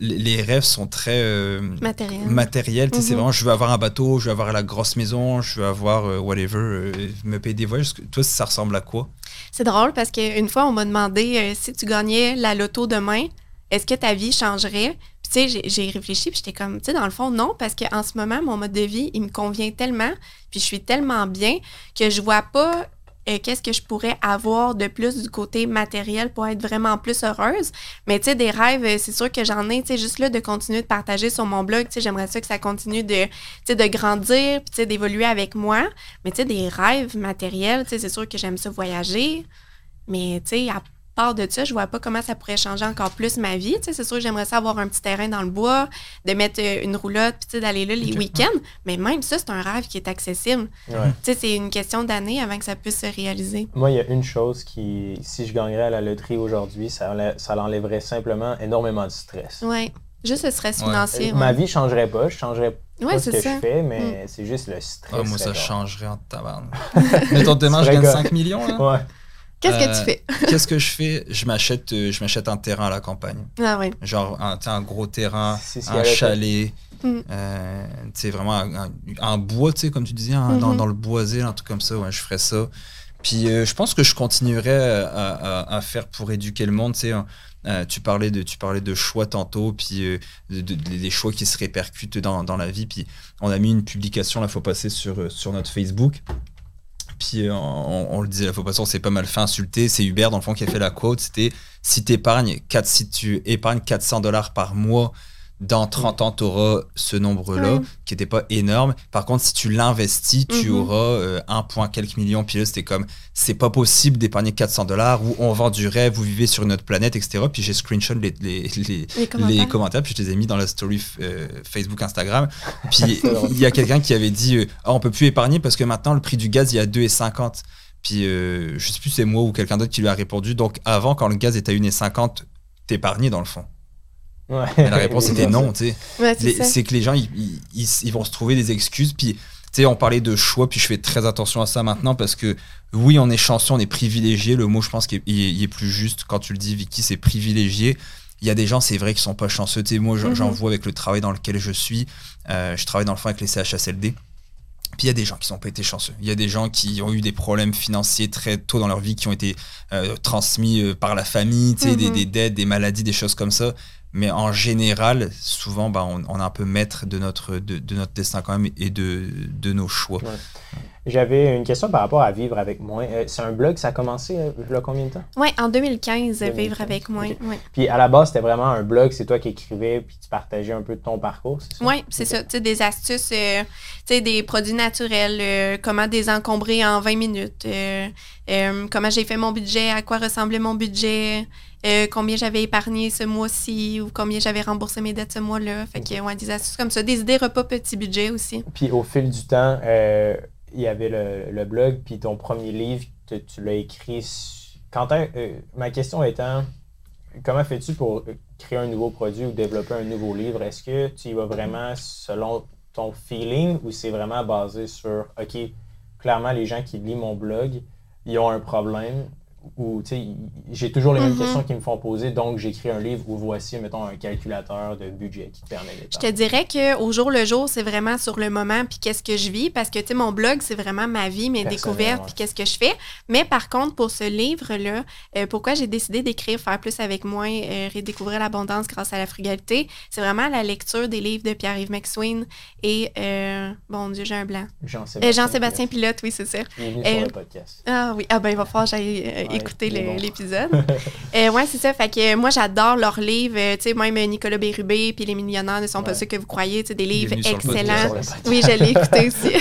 les, rêves sont très euh, Matériel. matériels. C'est Mhm. vraiment, je veux avoir un bateau, je veux avoir la grosse maison, je veux avoir euh, whatever, euh, me payer des voyages. Toi, ça ressemble à quoi? C'est drôle parce qu'une fois, on m'a demandé si tu gagnais la loto demain, est-ce que ta vie changerait? Puis, tu sais, j'ai- j'ai réfléchi, puis j'étais comme, tu sais, dans le fond, non, parce qu'en ce moment, mon mode de vie, il me convient tellement, puis je suis tellement bien que je vois pas euh, qu'est-ce que je pourrais avoir de plus du côté matériel pour être vraiment plus heureuse. Mais, tu sais, des rêves, euh, c'est sûr que j'en ai, tu sais, juste là, de continuer de partager sur mon blog, tu sais, j'aimerais ça que ça continue de, tu sais, de grandir, puis, tu sais, d'évoluer avec moi. Mais, tu sais, des rêves matériels, tu sais, c'est sûr que j'aime ça voyager. Mais, tu sais, à part de ça, je vois pas comment ça pourrait changer encore plus ma vie. Tu sais, c'est sûr que j'aimerais ça avoir un petit terrain dans le bois, de mettre euh, une roulotte, puis tu sais, d'aller là les week-ends. Mais même ça, c'est un rêve qui est accessible. Ouais. Tu sais, c'est une question d'années avant que ça puisse se réaliser. Moi, il y a une chose qui, si je gagnerais à la loterie aujourd'hui, ça, enlè- ça l'enlèverait simplement énormément de stress. Ouais. Juste le stress Ouais. financier. Ma vie changerait pas, je changerais Ouais, pas ce c'est que ça. Mm. je fais, mais c'est juste le stress. Ah, Moi, ça changerait en tabarnak. Mettons demain, je gagne quoi? 5 millions. là. genre. Ouais. Qu'est-ce que Euh, tu fais? Qu'est-ce que je fais? Je m'achète euh, je m'achète un terrain à la campagne. Ah ouais. Genre un, un gros terrain, C'est un chalet, Mm. euh, vraiment un, un- un bois, tu sais, comme tu disais, dans, Mhm. dans le boisé, un truc comme ça, ouais, je ferais ça. Puis euh, je pense que je continuerais à, à- à faire pour éduquer le monde, tu sais. hein. Euh, tu, parlais de, tu parlais de choix tantôt, puis euh, de- de- des choix qui se répercutent dans, dans la vie. Puis on a mis une publication, la fois passée, sur, euh, sur notre Facebook. Puis euh, on, le disait la fois passée, on s'est pas mal fait insulter. C'est Hubert, dans le fond, qui a fait la quote. C'était si, si tu épargnes 400 dollars par mois, dans 30 ans, tu auras ce nombre-là, Ouais. qui n'était pas énorme. Par contre, si tu l'investis, tu Mhm. auras euh, un point quelques millions. Puis là, c'était comme c'est pas possible d'épargner 400 dollars ou on vend du rêve, vous vivez sur une autre planète, etc. Puis j'ai screenshot les, les, les, Les commentaires. les commentaires, puis je les ai mis dans la story euh, Facebook, Instagram. Puis il y a quelqu'un qui avait dit euh, Ah, on peut plus épargner parce que maintenant le prix du gaz il est à 2,50. Puis euh, je sais plus c'est moi ou quelqu'un d'autre qui lui a répondu. Donc avant, quand le gaz était à 1,50, t'épargnais dans le fond. Ouais. Et la réponse était non, tu sais. Ouais, c'est que les gens, ils, ils- ils- ils vont se trouver des excuses. Puis, tu sais, on parlait de choix, puis je fais très attention à ça maintenant parce que, oui, on est chanceux, on est privilégié. Le mot, je pense qu'il est, plus juste quand tu le dis, Vicky, c'est privilégié. Il y a des gens, c'est vrai, qui sont pas chanceux. Tu sais, moi, j'en Mhm. vois avec le travail dans lequel je suis. Euh, je travaille dans le fond avec les CHSLD. Puis il y a des gens qui n'ont pas été chanceux. Il y a des gens qui ont eu des problèmes financiers très tôt dans leur vie, qui ont été euh, transmis euh, par la famille, tu sais, des, Mhm. des dettes, des maladies, des choses comme ça. Mais en général, souvent, bah, on, est un peu maître de notre, de, destin quand même et de nos choix. J'avais une question par rapport à vivre avec moi. Euh, c'est un blog, ça a commencé euh, là combien de temps? Ouais, en 2015, 2015, vivre avec moi. Ouais. Puis à la base, c'était vraiment un blog, c'est toi qui écrivais, puis tu partageais un peu de ton parcours, c'est ça? Oui, c'est ça. Tu sais, des astuces, euh, tu sais, des produits naturels, euh, comment désencombrer en 20 minutes, euh, euh, comment j'ai fait mon budget, à quoi ressemblait mon budget, euh, combien j'avais épargné ce mois-ci ou combien j'avais remboursé mes dettes ce mois-là. Fait que, ouais, des astuces comme ça. Des idées repas petit budget aussi. Puis au fil du temps, euh, il y avait le, blog, puis ton premier livre, tu, l'as écrit. Quentin, euh, ma question étant, comment fais-tu pour euh, créer un nouveau produit ou développer un nouveau livre? Est-ce que tu y vas vraiment selon ton feeling ou c'est vraiment basé sur, OK, clairement, les gens qui lisent mon blog, ils ont un problème sais, j'ai toujours les mêmes Mhm. questions qui me font poser, donc j'écris un livre où voici, mettons, un calculateur de budget qui te permet de Je te dirais qu'au jour le jour, c'est vraiment sur le moment puis qu'est-ce que je vis parce que tu sais mon blog, c'est vraiment ma vie, mes découvertes ouais. puis qu'est-ce que je fais. Mais par contre pour ce livre là, euh, pourquoi j'ai décidé d'écrire faire plus avec moins, euh, redécouvrir l'abondance grâce à la frugalité, c'est vraiment la lecture des livres de Pierre-Yves McSween et euh, bon Dieu, j'ai un blanc. Jean-Sébastien. Jean-Sébastien Pilote, oui, c'est ça. Il est venu sur le podcast. Ah oui, ah ben il va falloir que j'aille Ouais, écouter l'épisode. euh, ouais, c'est ça. Fait que euh, moi, j'adore leurs livres. euh, tu sais, même euh, Nicolas Bérubé puis Les Millionnaires ne sont pas ceux que vous croyez. Tu sais, des livres excellents. Oui, je l'ai écouté aussi.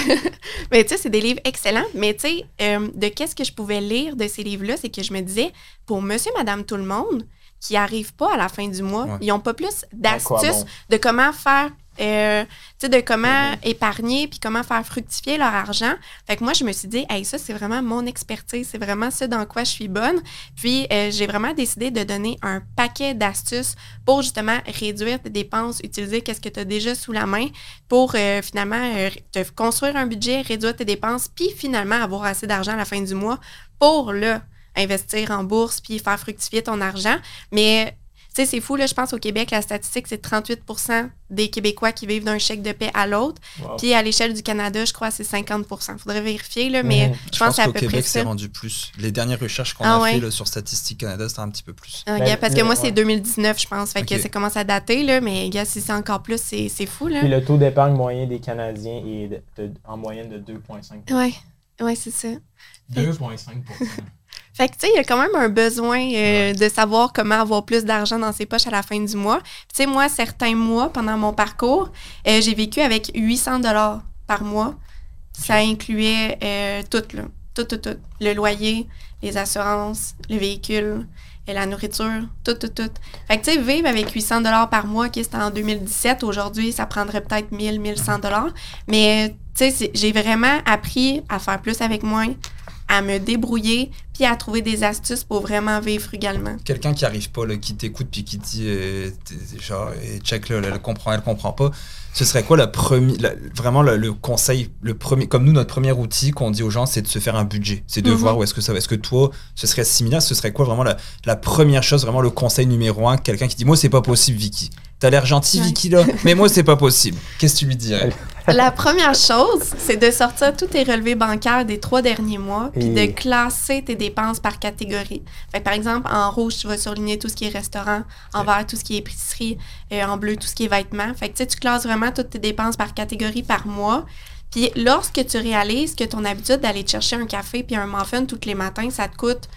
mais tu sais, c'est des livres excellents. Mais tu sais, euh, de qu'est-ce que je pouvais lire de ces livres-là, c'est que je me disais, pour monsieur, madame, tout le monde, qui n'arrivent pas à la fin du mois, Ouais. ils n'ont pas plus d'astuces bon? de comment faire euh, de comment épargner puis comment faire fructifier leur argent. Fait que moi, je me suis dit, hey, ça, c'est vraiment mon expertise, c'est vraiment ce dans quoi je suis bonne. Puis, euh, j'ai vraiment décidé de donner un paquet d'astuces pour justement réduire tes dépenses, utiliser qu'est-ce que tu as déjà sous la main pour euh, finalement te construire un budget, réduire tes dépenses, puis finalement avoir assez d'argent à la fin du mois pour le investir en bourse puis faire fructifier ton argent. Mais sais, c'est fou, là, je pense au Québec, la statistique, c'est 38% des Québécois qui vivent d'un chèque de paix à l'autre. Wow. Puis à l'échelle du Canada, je crois c'est 50% Faudrait vérifier, là, mais Mhm. je pense que c'est à qu'au peu près Québec, c'est ça. rendu plus. Les dernières recherches qu'on Ah a ouais. fait là, sur Statistique Canada, c'était un petit peu plus. Ah, Ben, parce que moi, c'est ouais. 2019, je pense. Fait que ça commence à dater, là, mais gars, si c'est encore plus, c'est c'est fou, là. Puis le taux d'épargne moyen des Canadiens est de- de- en moyenne de 2,5 Ouais, ouais, c'est ça. 2,5 Fait que, tu sais, il y a quand même un besoin euh, de savoir comment avoir plus d'argent dans ses poches à la fin du mois. Tu sais, moi, certains mois pendant mon parcours, euh, j'ai vécu avec 800 dollars par mois. Ça incluait euh, tout, là. Tout, tout, tout. Le loyer, les assurances, le véhicule, et la nourriture, tout, tout, tout. Fait que, tu sais, vivre avec 800 dollars par mois, qui c'était en 2017, aujourd'hui, ça prendrait peut-être 1000, 1100 dollars. Mais, tu sais, j'ai vraiment appris à faire plus avec moins, à me débrouiller, puis à trouver des astuces pour vraiment vivre frugalement. Quelqu'un qui arrive pas, là, qui t'écoute puis qui dit euh, genre eh, check là, elle comprend, elle comprend pas. Ce serait quoi la première, la- vraiment le, le conseil, le premier, comme nous notre premier outil qu'on dit aux gens, c'est de se faire un budget, c'est de Mhm. voir où est-ce que ça va. Est-ce que toi, ce serait similaire Ce serait quoi vraiment la, la première chose, vraiment le conseil numéro un Quelqu'un qui dit moi c'est pas possible, Vicky. T'as l'air gentil, Ouais. Vicky là, mais moi c'est pas possible. Qu'est-ce que tu lui dirais? La première chose, c'est de sortir tous tes relevés bancaires des trois derniers mois, puis Et- de classer tes dépenses par catégorie. Fait que, par exemple, en rouge, tu vas surligner tout ce qui est restaurant, en vert, tout ce qui est épicerie, et en bleu, tout ce qui est vêtements. Fait que, tu sais, tu classes vraiment toutes tes dépenses par catégorie par mois. Puis lorsque tu réalises que ton habitude d'aller te chercher un café puis un muffin tous les matins, ça te coûte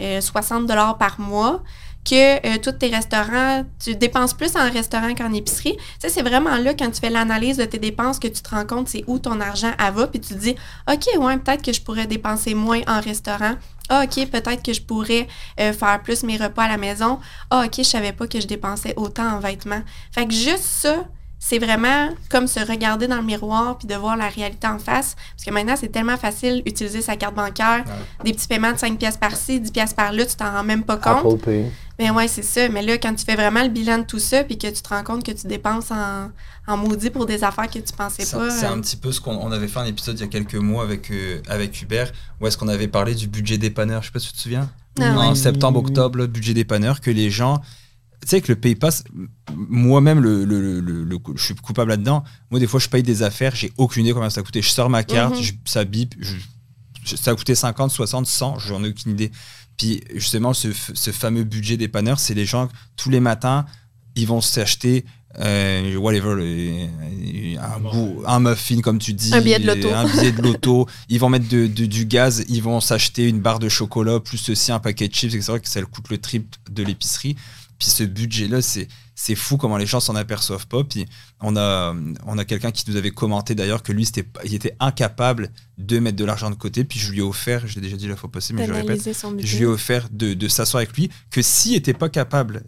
euh, 60 dollars par mois, que euh, tous tes restaurants, tu dépenses plus en restaurant qu'en épicerie. Tu c'est vraiment là, quand tu fais l'analyse de tes dépenses, que tu te rends compte c'est où ton argent elle va, puis tu te dis, OK, ouais, peut-être que je pourrais dépenser moins en restaurant. Ah, OK, peut-être que je pourrais euh, faire plus mes repas à la maison. Ah, OK, je savais pas que je dépensais autant en vêtements. Fait que juste ça, c'est vraiment comme se regarder dans le miroir puis de voir la réalité en face. Parce que maintenant, c'est tellement facile d'utiliser sa carte bancaire, des petits paiements de 5 pièces par-ci, 10 pièces par-là, tu t'en rends même pas compte. Apple Pay. Mais ouais, c'est ça. Mais là, quand tu fais vraiment le bilan de tout ça, puis que tu te rends compte que tu dépenses en, en maudit pour des affaires que tu pensais pas. c'est euh, un petit peu ce qu'on on avait fait un épisode il y a quelques mois avec, euh, avec Hubert, où est-ce qu'on avait parlé du budget dépanneur. Je sais pas si tu te souviens. Ah en septembre, octobre, le budget dépanneur, que les gens. Tu sais, que le PayPass, m- moi-même, le, le- le- le- le- je suis coupable là-dedans. Moi, des fois, je paye des affaires, j'ai aucune idée combien ça a coûté. Je sors ma carte, Mhm. je- ça bip, je- ça a coûté 50, 60, 100, j'en ai aucune idée. Puis, justement, ce, fameux budget dépanneur, c'est les gens, tous les matins, ils vont s'acheter. euh, whatever, le- un, Un bout- un muffin, comme tu dis, Un billet de loto. un billet de loto, ils vont mettre de- de- du gaz, ils vont s'acheter une barre de chocolat, plus ceci, un paquet de chips, etc. que ça coûte le triple de l'épicerie. Puis ce budget-là, c'est, c'est fou comment les gens s'en aperçoivent pas. Puis on a, on a quelqu'un qui nous avait commenté d'ailleurs que lui, c'était, pas- il était incapable de mettre de l'argent de côté. Puis je lui ai offert, je l'ai déjà dit la fois passée, mais je répète, je lui ai offert de, de s'asseoir avec lui, que s'il n'était pas capable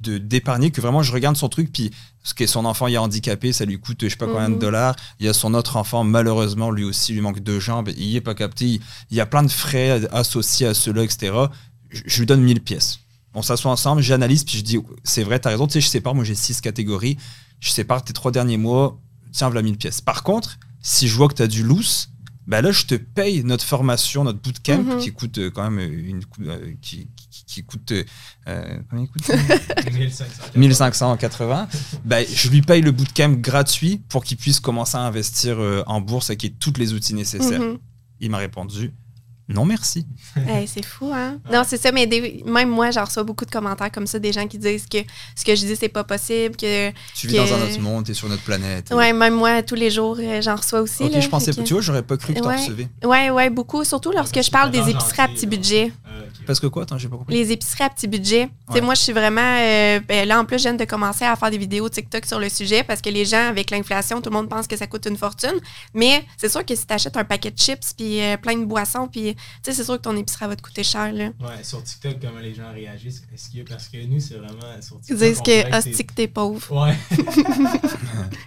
de d'épargner, que vraiment je regarde son truc, puis parce que son enfant il est handicapé, ça lui coûte je sais pas combien de Mhm. dollars. Il y a son autre enfant, malheureusement, lui aussi, il lui manque deux jambes, il est pas capté. Il, il y a plein de frais associés à cela, etc. Je, je lui donne 1000 pièces. On s'assoit ensemble, j'analyse, puis je dis, c'est vrai, t'as raison, tu sais, je sépare, moi j'ai six catégories, je sépare tes trois derniers mois, tiens, voilà 1000 pièces. Par contre, si je vois que tu as du loose, bah là, je te paye notre formation, notre bootcamp, Mhm. qui coûte euh, quand même une, cou- euh, qui, qui, qui coûte, euh, combien il coûte ça 1500. 1580. Bah, je lui paye le bootcamp gratuit pour qu'il puisse commencer à investir euh, en bourse et qu'il ait tous les outils nécessaires. Mhm. Il m'a répondu non merci. Hey, c'est fou, hein? Non, c'est ça, mais des- même moi, j'en reçois beaucoup de commentaires comme ça, des gens qui disent que ce que je dis, c'est pas possible, que... Tu vis Que- dans un autre monde, tu es sur notre planète. Ouais, même moi, tous les jours, euh, j'en reçois aussi. ok, là, je pensais que- Tu vois, j'aurais pas cru que t'en Ouais. recevais. Ouais, ouais, beaucoup, surtout lorsque je parle des épiceries à petit budget. Euh. Parce que quoi? Attends, j'ai pas compris. Les épiceries à petit budget. Tu sais, Ouais. moi, je suis vraiment. euh, ben, là, en plus, je viens de commencer à faire des vidéos TikTok sur le sujet parce que les gens, avec l'inflation, tout le monde pense que ça coûte une fortune. Mais c'est sûr que si tu achètes un paquet de chips puis euh, plein de boissons, puis tu sais, c'est sûr que ton épicerie va te coûter cher. Là. Ouais, sur TikTok, comment les gens réagissent. Est-ce que, parce que nous, c'est vraiment sur Ils TikTok. disent on dirait que hostie que t'es pauvre. Ouais.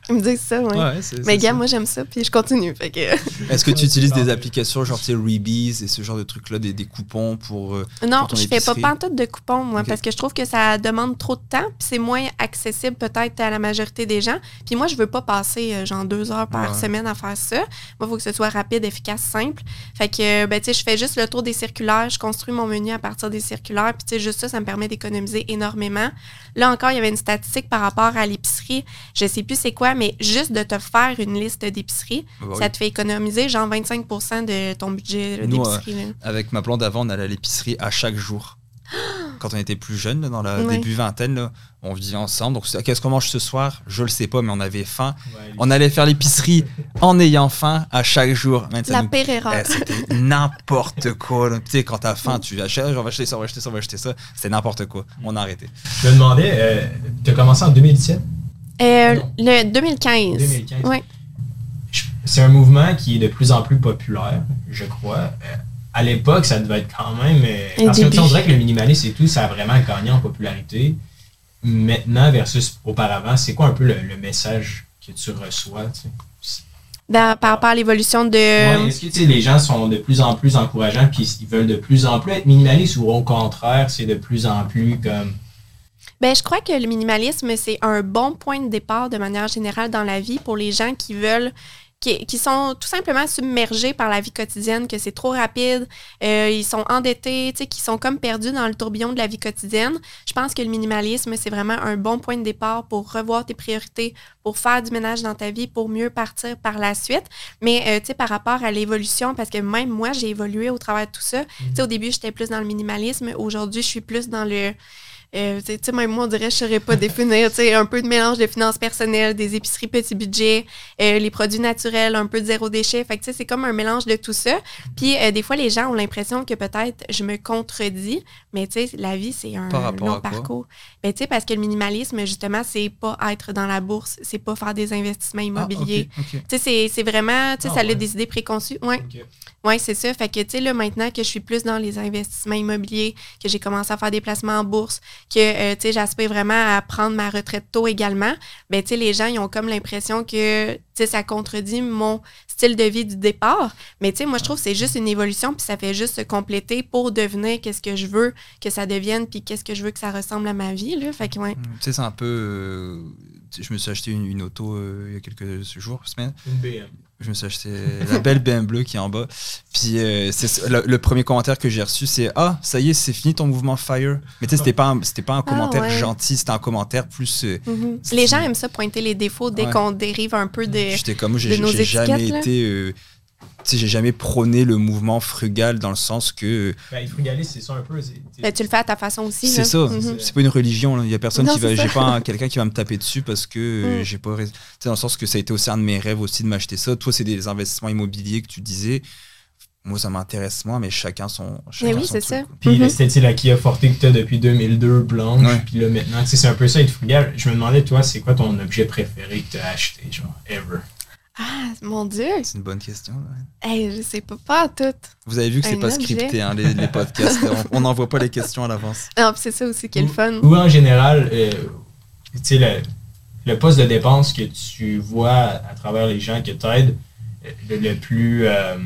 Ils me disent ça, ouais. Mais gars, ça. moi, j'aime ça, puis je continue. Est-ce que tu utilises des applications genre tu sais, Reebies et ce genre de trucs-là, des, des coupons pour. Euh, Non, Pour je fais pas épicerie. pantoute de coupons, moi, parce que je trouve que ça demande trop de temps, puis c'est moins accessible peut-être à la majorité des gens. Puis moi, je veux pas passer euh, genre deux heures par Ouais. semaine à faire ça. Moi, il faut que ce soit rapide, efficace, simple. Fait que, euh, ben, tu sais, je fais juste le tour des circulaires, je construis mon menu à partir des circulaires, puis tu sais, juste ça, ça me permet d'économiser énormément. Là encore, il y avait une statistique par rapport à l'épicerie. Je sais plus c'est quoi, mais juste de te faire une liste d'épiceries, bah oui. ça te fait économiser genre 25% de ton budget d'épicerie. Avec ma blonde avant, on allait à l'épicerie à chaque jour. Quand on était plus jeune, dans la Ouais. début vingtaine, là, on vivait ensemble. Donc, qu'est-ce qu'on mange ce soir? Je le sais pas, mais on avait faim. Ouais, On allait faire l'épicerie en ayant faim à chaque jour. Man, La nous-. Eh, C'était n'importe quoi. Tu sais, quand t'as faim, tu achètes, on va acheter ça, on va acheter ça, on va acheter ça. C'était n'importe quoi. On a arrêté. Je me demandais, euh, tu as commencé en 2017 Euh, le 2015. 2015. Ouais. Je- C'est un mouvement qui est de plus en plus populaire, je crois. À l'époque, ça devait être quand même. euh, parce que on dirait que le minimalisme et tout, ça a vraiment gagné en popularité. Maintenant versus auparavant, c'est quoi un peu le, le message que tu reçois tu sais? Dans- par rapport à l'évolution de. Ouais, Est-ce que tu sais, les gens sont de plus en plus encourageants puis ils veulent de plus en plus être minimalistes ou au contraire, c'est de plus en plus comme. Ben, je crois que le minimalisme, c'est un bon point de départ de manière générale dans la vie pour les gens qui veulent. Qui, qui sont tout simplement submergés par la vie quotidienne, que c'est trop rapide, euh, ils sont endettés, tu sais, qui sont comme perdus dans le tourbillon de la vie quotidienne. Je pense que le minimalisme, c'est vraiment un bon point de départ pour revoir tes priorités, pour faire du ménage dans ta vie, pour mieux partir par la suite. Mais, euh, tu sais, par rapport à l'évolution, parce que même moi, j'ai évolué au travers de tout ça. Tu sais, au début, j'étais plus dans le minimalisme. Aujourd'hui, je suis plus dans le euh, tu sais, même moi, on dirait que je ne saurais pas définir. Tu sais, un peu de mélange de finances personnelles, des épiceries petit budget, euh, les produits naturels, un peu de zéro déchet. Fait que, tu sais, c'est comme un mélange de tout ça. Puis, euh, des fois, les gens ont l'impression que peut-être je me contredis, mais tu sais, la vie, c'est un Par long parcours. Ben, tu sais, parce que le minimalisme, justement, c'est pas être dans la bourse, c'est pas faire des investissements immobiliers. Ah, ok, ok. Tu sais, c'est- vraiment, tu sais, Ah, ça a ouais. des idées préconçues. Ouais. Ok. Oui, c'est ça. Fait que, tu sais, là, maintenant que je suis plus dans les investissements immobiliers, que j'ai commencé à faire des placements en bourse, que, euh, tu sais, j'aspire vraiment à prendre ma retraite tôt également, ben, tu sais, les gens, ils ont comme l'impression que, tu sais, ça contredit mon style de vie du départ. Mais, tu sais, moi, je trouve que c'est juste une évolution, puis ça fait juste se compléter pour devenir qu'est-ce que je veux que ça devienne, puis qu'est-ce que je veux que ça ressemble à ma vie, là. Fait que, ouais. Tu sais, c'est un peu. euh, tu sais, je me suis acheté une, une auto euh, il y a quelques jours, semaines. Une BM. Je me suis acheté la belle BM bleue qui est en bas. Puis euh, c'est le, le premier commentaire que j'ai reçu, c'est Ah, ça y est, c'est fini ton mouvement Fire. Mais tu sais, c'était pas, un- c'était pas un commentaire Ah, ouais. gentil, c'était un commentaire plus. euh, Mhm. Les gens aiment ça pointer les défauts dès Ouais. qu'on dérive un peu de. J'étais comme j'ai de nos j'ai jamais là. été. Sais, j'ai jamais prôné le mouvement frugal dans le sens que Ben, frugaliste, c'est ça un peu. c'est- Ben, tu le fais à ta façon aussi. c'est ça. Mhm. C'est pas une religion. Il y a personne Non, qui va. J'ai pas un- quelqu'un qui va me taper dessus parce que Mm. j'ai pas. Tu sais, dans le sens que ça a été aussi un de mes rêves aussi de m'acheter ça. Toi, c'est des investissements immobiliers que tu disais. Moi, ça m'intéresse moins, mais chacun son. chacun oui, c'est ça. Puis Mhm. c'était la Kia Forte que tu as depuis 2002, blanche. Ouais. Puis là, maintenant, c'est un peu ça, être frugal. Je me demandais, toi, c'est quoi ton objet préféré que tu as acheté, genre, ever? Ah, mon Dieu! C'est une bonne question. là. Hey, je sais pas, pas tout. Vous avez vu que c'est pas objet. scripté, hein, les, les podcasts. On- n'envoie pas les questions à l'avance. Non, c'est ça aussi qui est le fun. Ou en général, euh, tu sais, le, le poste de dépense que tu vois à travers les gens que t'aident, euh, le, le plus euh,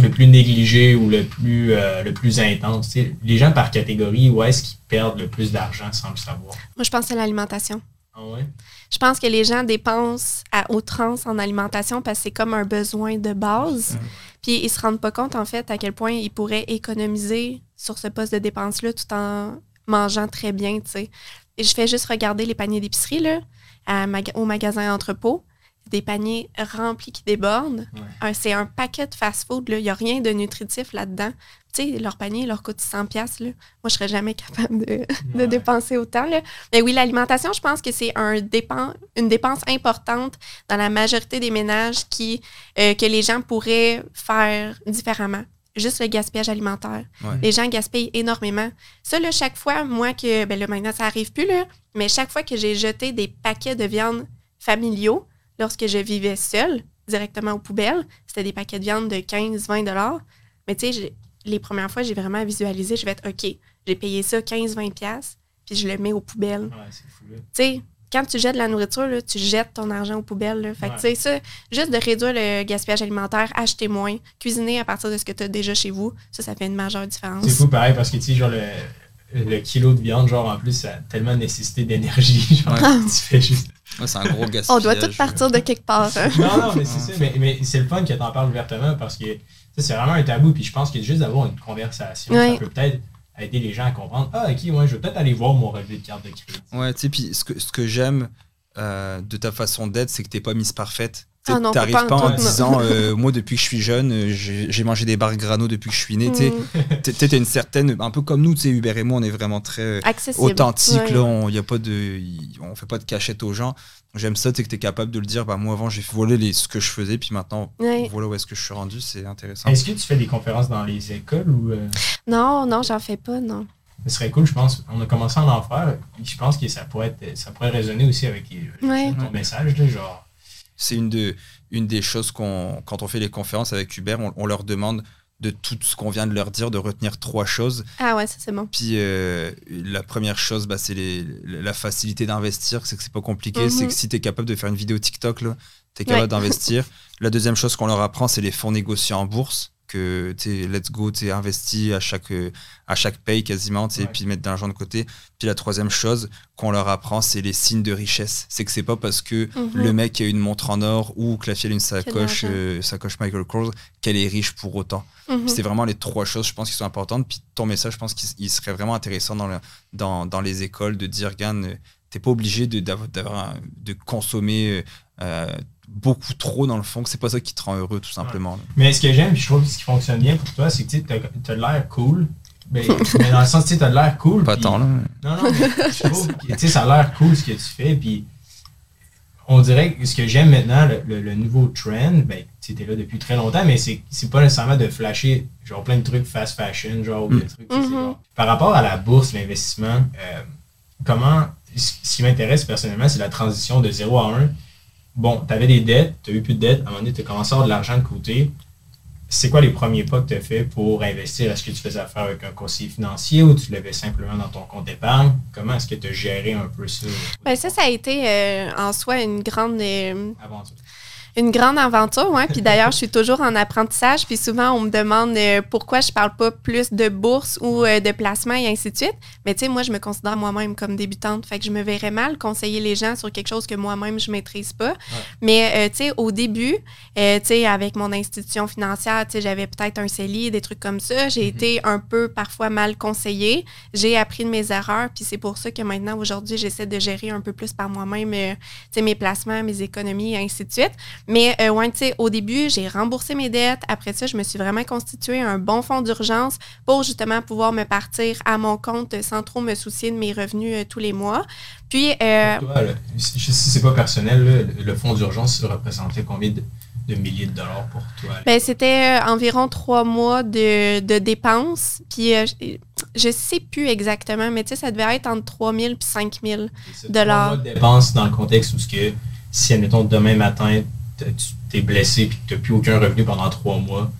le plus négligé ou le plus euh, le plus intense. tu sais, les gens par catégorie, où est-ce qu'ils perdent le plus d'argent sans le savoir? Moi, je pense à l'alimentation. Ah ouais? Je pense que les gens dépensent à outrance en alimentation parce que c'est comme un besoin de base. Puis ils se rendent pas compte, en fait, à quel point ils pourraient économiser sur ce poste de dépense-là tout en mangeant très bien, tu sais. Et je fais juste regarder les paniers d'épicerie, là, à au magasin entrepôt. Des paniers remplis qui débordent. Ouais. C'est un paquet de fast-food. Il n'y a rien de nutritif là-dedans. Tu sais, leur panier, leur coûte 100 pièces. Moi, je serais jamais capable de, de dépenser autant, là. Mais oui, l'alimentation, je pense que c'est un dépen- une dépense importante dans la majorité des ménages qui, euh, que les gens pourraient faire différemment. juste le gaspillage alimentaire. Ouais. Les gens gaspillent énormément. Ça, là, chaque fois, moi, que, ben là, maintenant, ça arrive plus, là, mais chaque fois que j'ai jeté des paquets de viande familiaux, lorsque je vivais seule, directement aux poubelles, c'était des paquets de viande de 15-20 dollars. Mais tu sais, les premières fois, j'ai vraiment visualisé, je vais être OK, j'ai payé ça 15-20 pièces puis je le mets aux poubelles. Ouais, c'est fou, là. Tu sais, quand tu jettes de la nourriture, là, tu jettes ton argent aux poubelles. là. Fait que, Ouais. tu sais, ça, juste de réduire le gaspillage alimentaire, acheter moins, cuisiner à partir de ce que tu as déjà chez vous, ça, ça fait une majeure différence. C'est fou pareil parce que tu sais, genre le, le kilo de viande, genre en plus, ça a tellement nécessité d'énergie. Genre, Ouais. tu fais juste. Ouais, c'est un gros gaspillage. On doit tous partir de quelque part. hein. Non, non, mais c'est ça. Mais, mais c'est le fun que t'en parles ouvertement parce que c'est vraiment un tabou. Puis je pense que juste d'avoir une conversation, Ouais. ça peut peut-être aider les gens à comprendre. Ah, ok, ouais, je vais peut-être aller voir mon relevé de carte de crédit. Ouais, tu sais, puis ce que, ce que j'aime euh, de ta façon d'être, c'est que t'es pas mise parfaite. Ah non, T'arrives pas pas, en disant euh, moi depuis que je suis jeune euh, j'ai mangé des barres grano depuis que je suis né Mm, t'as une certaine un peu comme nous tu sais Hubert et moi on est vraiment très accessible. authentique Ouais. là on y a pas de y- on fait pas de cachette aux gens j'aime ça tu sais que t'es capable de le dire bah moi avant j'ai volé les, ce que je faisais puis maintenant Ouais. voilà où est-ce que je suis rendu c'est intéressant Est-ce que tu fais des conférences dans les écoles ou. euh, Non, non, j'en fais pas, non. Ce serait cool, je pense. On a commencé à en faire. Je pense que ça pourrait, être, ça pourrait résonner aussi avec les- Ouais. ton message. Là, genre, c'est une, de, une des choses qu'on, quand on fait les conférences avec Hubert, on, on leur demande de tout ce qu'on vient de leur dire, de retenir trois choses. Ah ouais, ça c'est bon. Puis euh, la première chose, bah, c'est les- la facilité d'investir, c'est que c'est pas compliqué, Mhm. c'est que si tu es capable de faire une vidéo TikTok, tu es capable Ouais. d'investir. La deuxième chose qu'on leur apprend, c'est les fonds négociés en bourse, que tu let's go, tu investi à chaque, euh, à chaque paye quasiment, tu Ouais. puis mettre de l'argent de côté. Puis la troisième chose qu'on leur apprend, c'est les signes de richesse. C'est que c'est pas parce que Mhm. le mec a une montre en or ou que la fille a une sacoche, euh, sacoche Michael Kors, qu'elle est riche pour autant. Mhm. C'est vraiment les trois choses, je pense, qui sont importantes. Puis ton message, je pense qu'il il serait vraiment intéressant dans, le- dans, dans les écoles de dire, Gan, euh, t'es pas obligé de, un- de consommer euh, beaucoup trop dans le fond, que c'est pas ça qui te rend heureux, tout simplement. Mais ce que j'aime, puis je trouve que ce qui fonctionne bien pour toi, c'est que tu as, l'air cool. Ben, mais dans le sens, tu as l'air cool. Pas tant, là. Non, non, mais je trouve que tu sais, ça a l'air cool ce que tu fais. Puis on dirait que ce que j'aime maintenant, le, le- le nouveau trend, ben, tu étais là depuis très longtemps, mais c'est c'est pas nécessairement de flasher genre plein de trucs fast fashion, genre, ou Mm. des trucs. Mhm. genre- Par rapport à la bourse, l'investissement, euh, comment. Ce qui m'intéresse personnellement, c'est la transition de 0 à 1. Bon, tu avais des dettes, tu as eu plus de dettes, à un moment donné, tu as commencé à avoir de l'argent de côté. C'est quoi les premiers pas que tu as fait pour investir? Est-ce que tu faisais affaire avec un conseiller financier ou tu l'avais simplement dans ton compte d'épargne? Comment est-ce que tu as géré un peu ça? Ben, ça, ça a été euh, en soi une grande, euh, Aventure. Une grande aventure. Ouais. Puis d'ailleurs, je suis toujours en apprentissage. Puis souvent, on me demande euh, pourquoi je parle pas plus de bourse ou euh, de placement et ainsi de suite. Mais tu sais, moi, je me considère moi-même comme débutante. Fait que je me verrais mal conseiller les gens sur quelque chose que moi-même, je maîtrise pas. Mais euh, tu sais, au début, euh, tu sais, avec mon institution financière, tu sais, j'avais peut-être un CELI, des trucs comme ça. J'ai été un peu parfois mal conseillée. J'ai appris de mes erreurs. Puis c'est pour ça que maintenant, aujourd'hui, j'essaie de gérer un peu plus par moi-même, euh, tu sais, mes placements, mes économies et ainsi de suite. Mais euh, ouais, tu sais, au début, j'ai remboursé mes dettes. Après ça, je me suis vraiment constitué un bon fonds d'urgence pour justement pouvoir me partir à mon compte sans trop me soucier de mes revenus euh, tous les mois. Puis, euh, toi, là, si si c'est pas personnel, là, le- fonds d'urgence représentait combien de, de milliers de dollars pour toi? Ben, c'était euh, environ trois mois de, de dépenses. Puis, euh, je, je sais plus exactement, mais tu sais, ça devait être entre 3 000 et 5 000. C'est de trois mois de dépenses dans le contexte où ce que, si, admettons, demain matin, tu t'es blessé et que tu n'as plus aucun revenu pendant trois mois,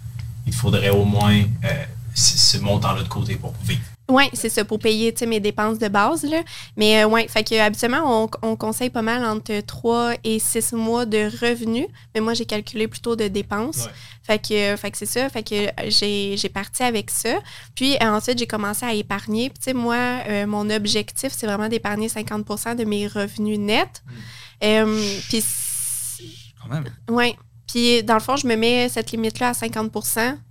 il te faudrait au moins euh, ce, ce montant-là de côté pour vivre. Oui, c'est ça, pour payer mes dépenses de base. Là. Mais euh, ouais, fait que habituellement, on, on conseille pas mal entre 3 et 6 mois de revenus. Mais moi, j'ai calculé plutôt de dépenses. Ouais. Fait que, fait que c'est ça. Fait que j'ai parti avec ça. Puis euh, ensuite, j'ai commencé à épargner. Puis tu sais, moi, euh, mon objectif, c'est vraiment d'épargner 50 de mes revenus nets. Euh, puis Quand même. oui. Puis, dans le fond, je me mets cette limite-là à 50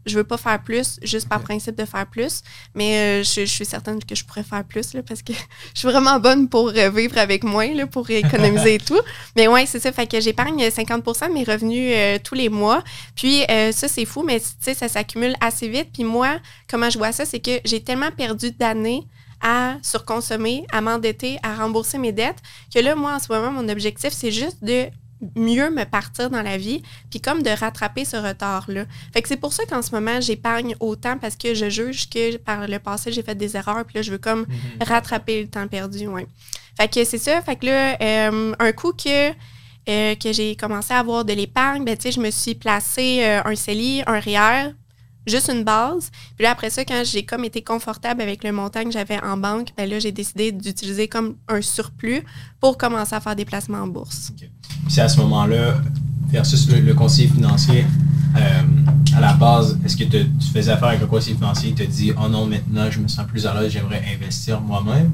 Je veux pas faire plus, juste par principe de faire plus. Mais euh, je, je suis certaine que je pourrais faire plus, là, parce que je suis vraiment bonne pour euh, vivre avec moins, là, pour économiser et tout. Mais ouais, c'est ça. Fait que j'épargne 50 de mes revenus euh, tous les mois. Puis, ça, c'est fou, mais tu sais, ça s'accumule assez vite. Puis moi, comment je vois ça, c'est que j'ai tellement perdu d'années à surconsommer, à m'endetter, à rembourser mes dettes, que là, moi, en ce moment, mon objectif, c'est juste de mieux me partir dans la vie, puis comme de rattraper ce retard-là. Fait que c'est pour ça qu'en ce moment, j'épargne autant parce que je juge que par le passé, j'ai fait des erreurs, puis là, je veux comme Mhm. rattraper le temps perdu, ouais. Fait que c'est ça. Fait que là, euh, un coup que, euh, que j'ai commencé à avoir de l'épargne, ben, tu sais, je me suis placé euh, un CELI, un REER, juste une base. Puis là, après ça, quand j'ai comme été confortable avec le montant que j'avais en banque, ben là, j'ai décidé d'utiliser comme un surplus pour commencer à faire des placements en bourse. Puis c'est à ce moment-là, versus le, le conseiller financier, euh, à la base, est-ce que tu faisais affaire avec un conseiller financier qui te dit Oh non, maintenant je me sens plus à l'aise, j'aimerais investir moi-même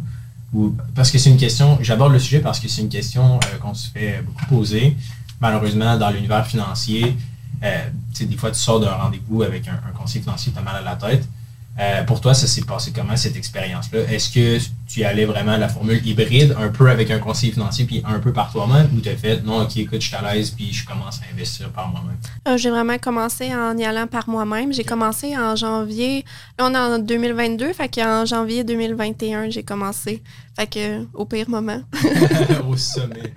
Ou parce que c'est une question, j'aborde le sujet parce que c'est une question euh, qu'on se fait beaucoup poser. Malheureusement, dans l'univers financier, euh, des fois tu sors d'un rendez-vous avec un, un conseiller financier, tu as mal à la tête. Euh, pour toi, ça s'est passé comment cette expérience-là? Est-ce que tu y allais vraiment à la formule hybride, un peu avec un conseiller financier, puis un peu par toi-même, ou tu as fait non, ok, écoute, je suis à l'aise, puis je commence à investir par moi-même? Euh, j'ai vraiment commencé en y allant par moi-même. J'ai commencé en janvier. Là, on est en 2022, fait qu'en janvier 2021, j'ai commencé. Fait que, au pire moment. Au sommet.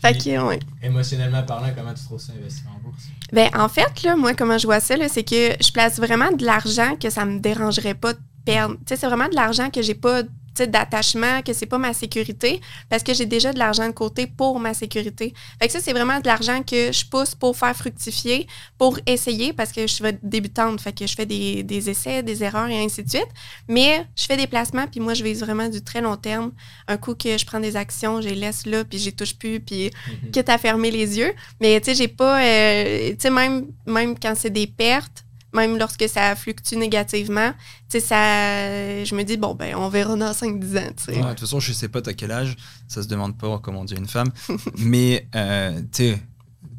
Fait que, ouais. Émotionnellement parlant, comment tu trouves ça investir en bourse? Ben, en fait, là, moi, comment je vois ça, là, c'est que je place vraiment de l'argent que ça me dérangerait pas de perdre. Tu sais, c'est vraiment de l'argent que j'ai pas sais, d'attachement, que c'est pas ma sécurité, parce que j'ai déjà de l'argent de côté pour ma sécurité. Fait que ça, c'est vraiment de l'argent que je pousse pour faire fructifier, pour essayer, parce que je suis débutante, fait que je fais des, des essais, des erreurs et ainsi de suite. Mais je fais des placements, puis moi, je vise vraiment du très long terme. Un coup que je prends des actions, je les laisse là, puis j'y touche plus, puis quitte à fermer les yeux. Mais tu sais, j'ai pas. euh, tu sais, même, même quand c'est des pertes, même lorsque ça fluctue négativement, tu sais, ça. Je me dis, bon, ben, on verra dans 5-10 ans, tu sais. Ouais, de toute façon, je sais pas t'as quel âge, ça se demande pas comment dire une femme, mais euh, tu sais,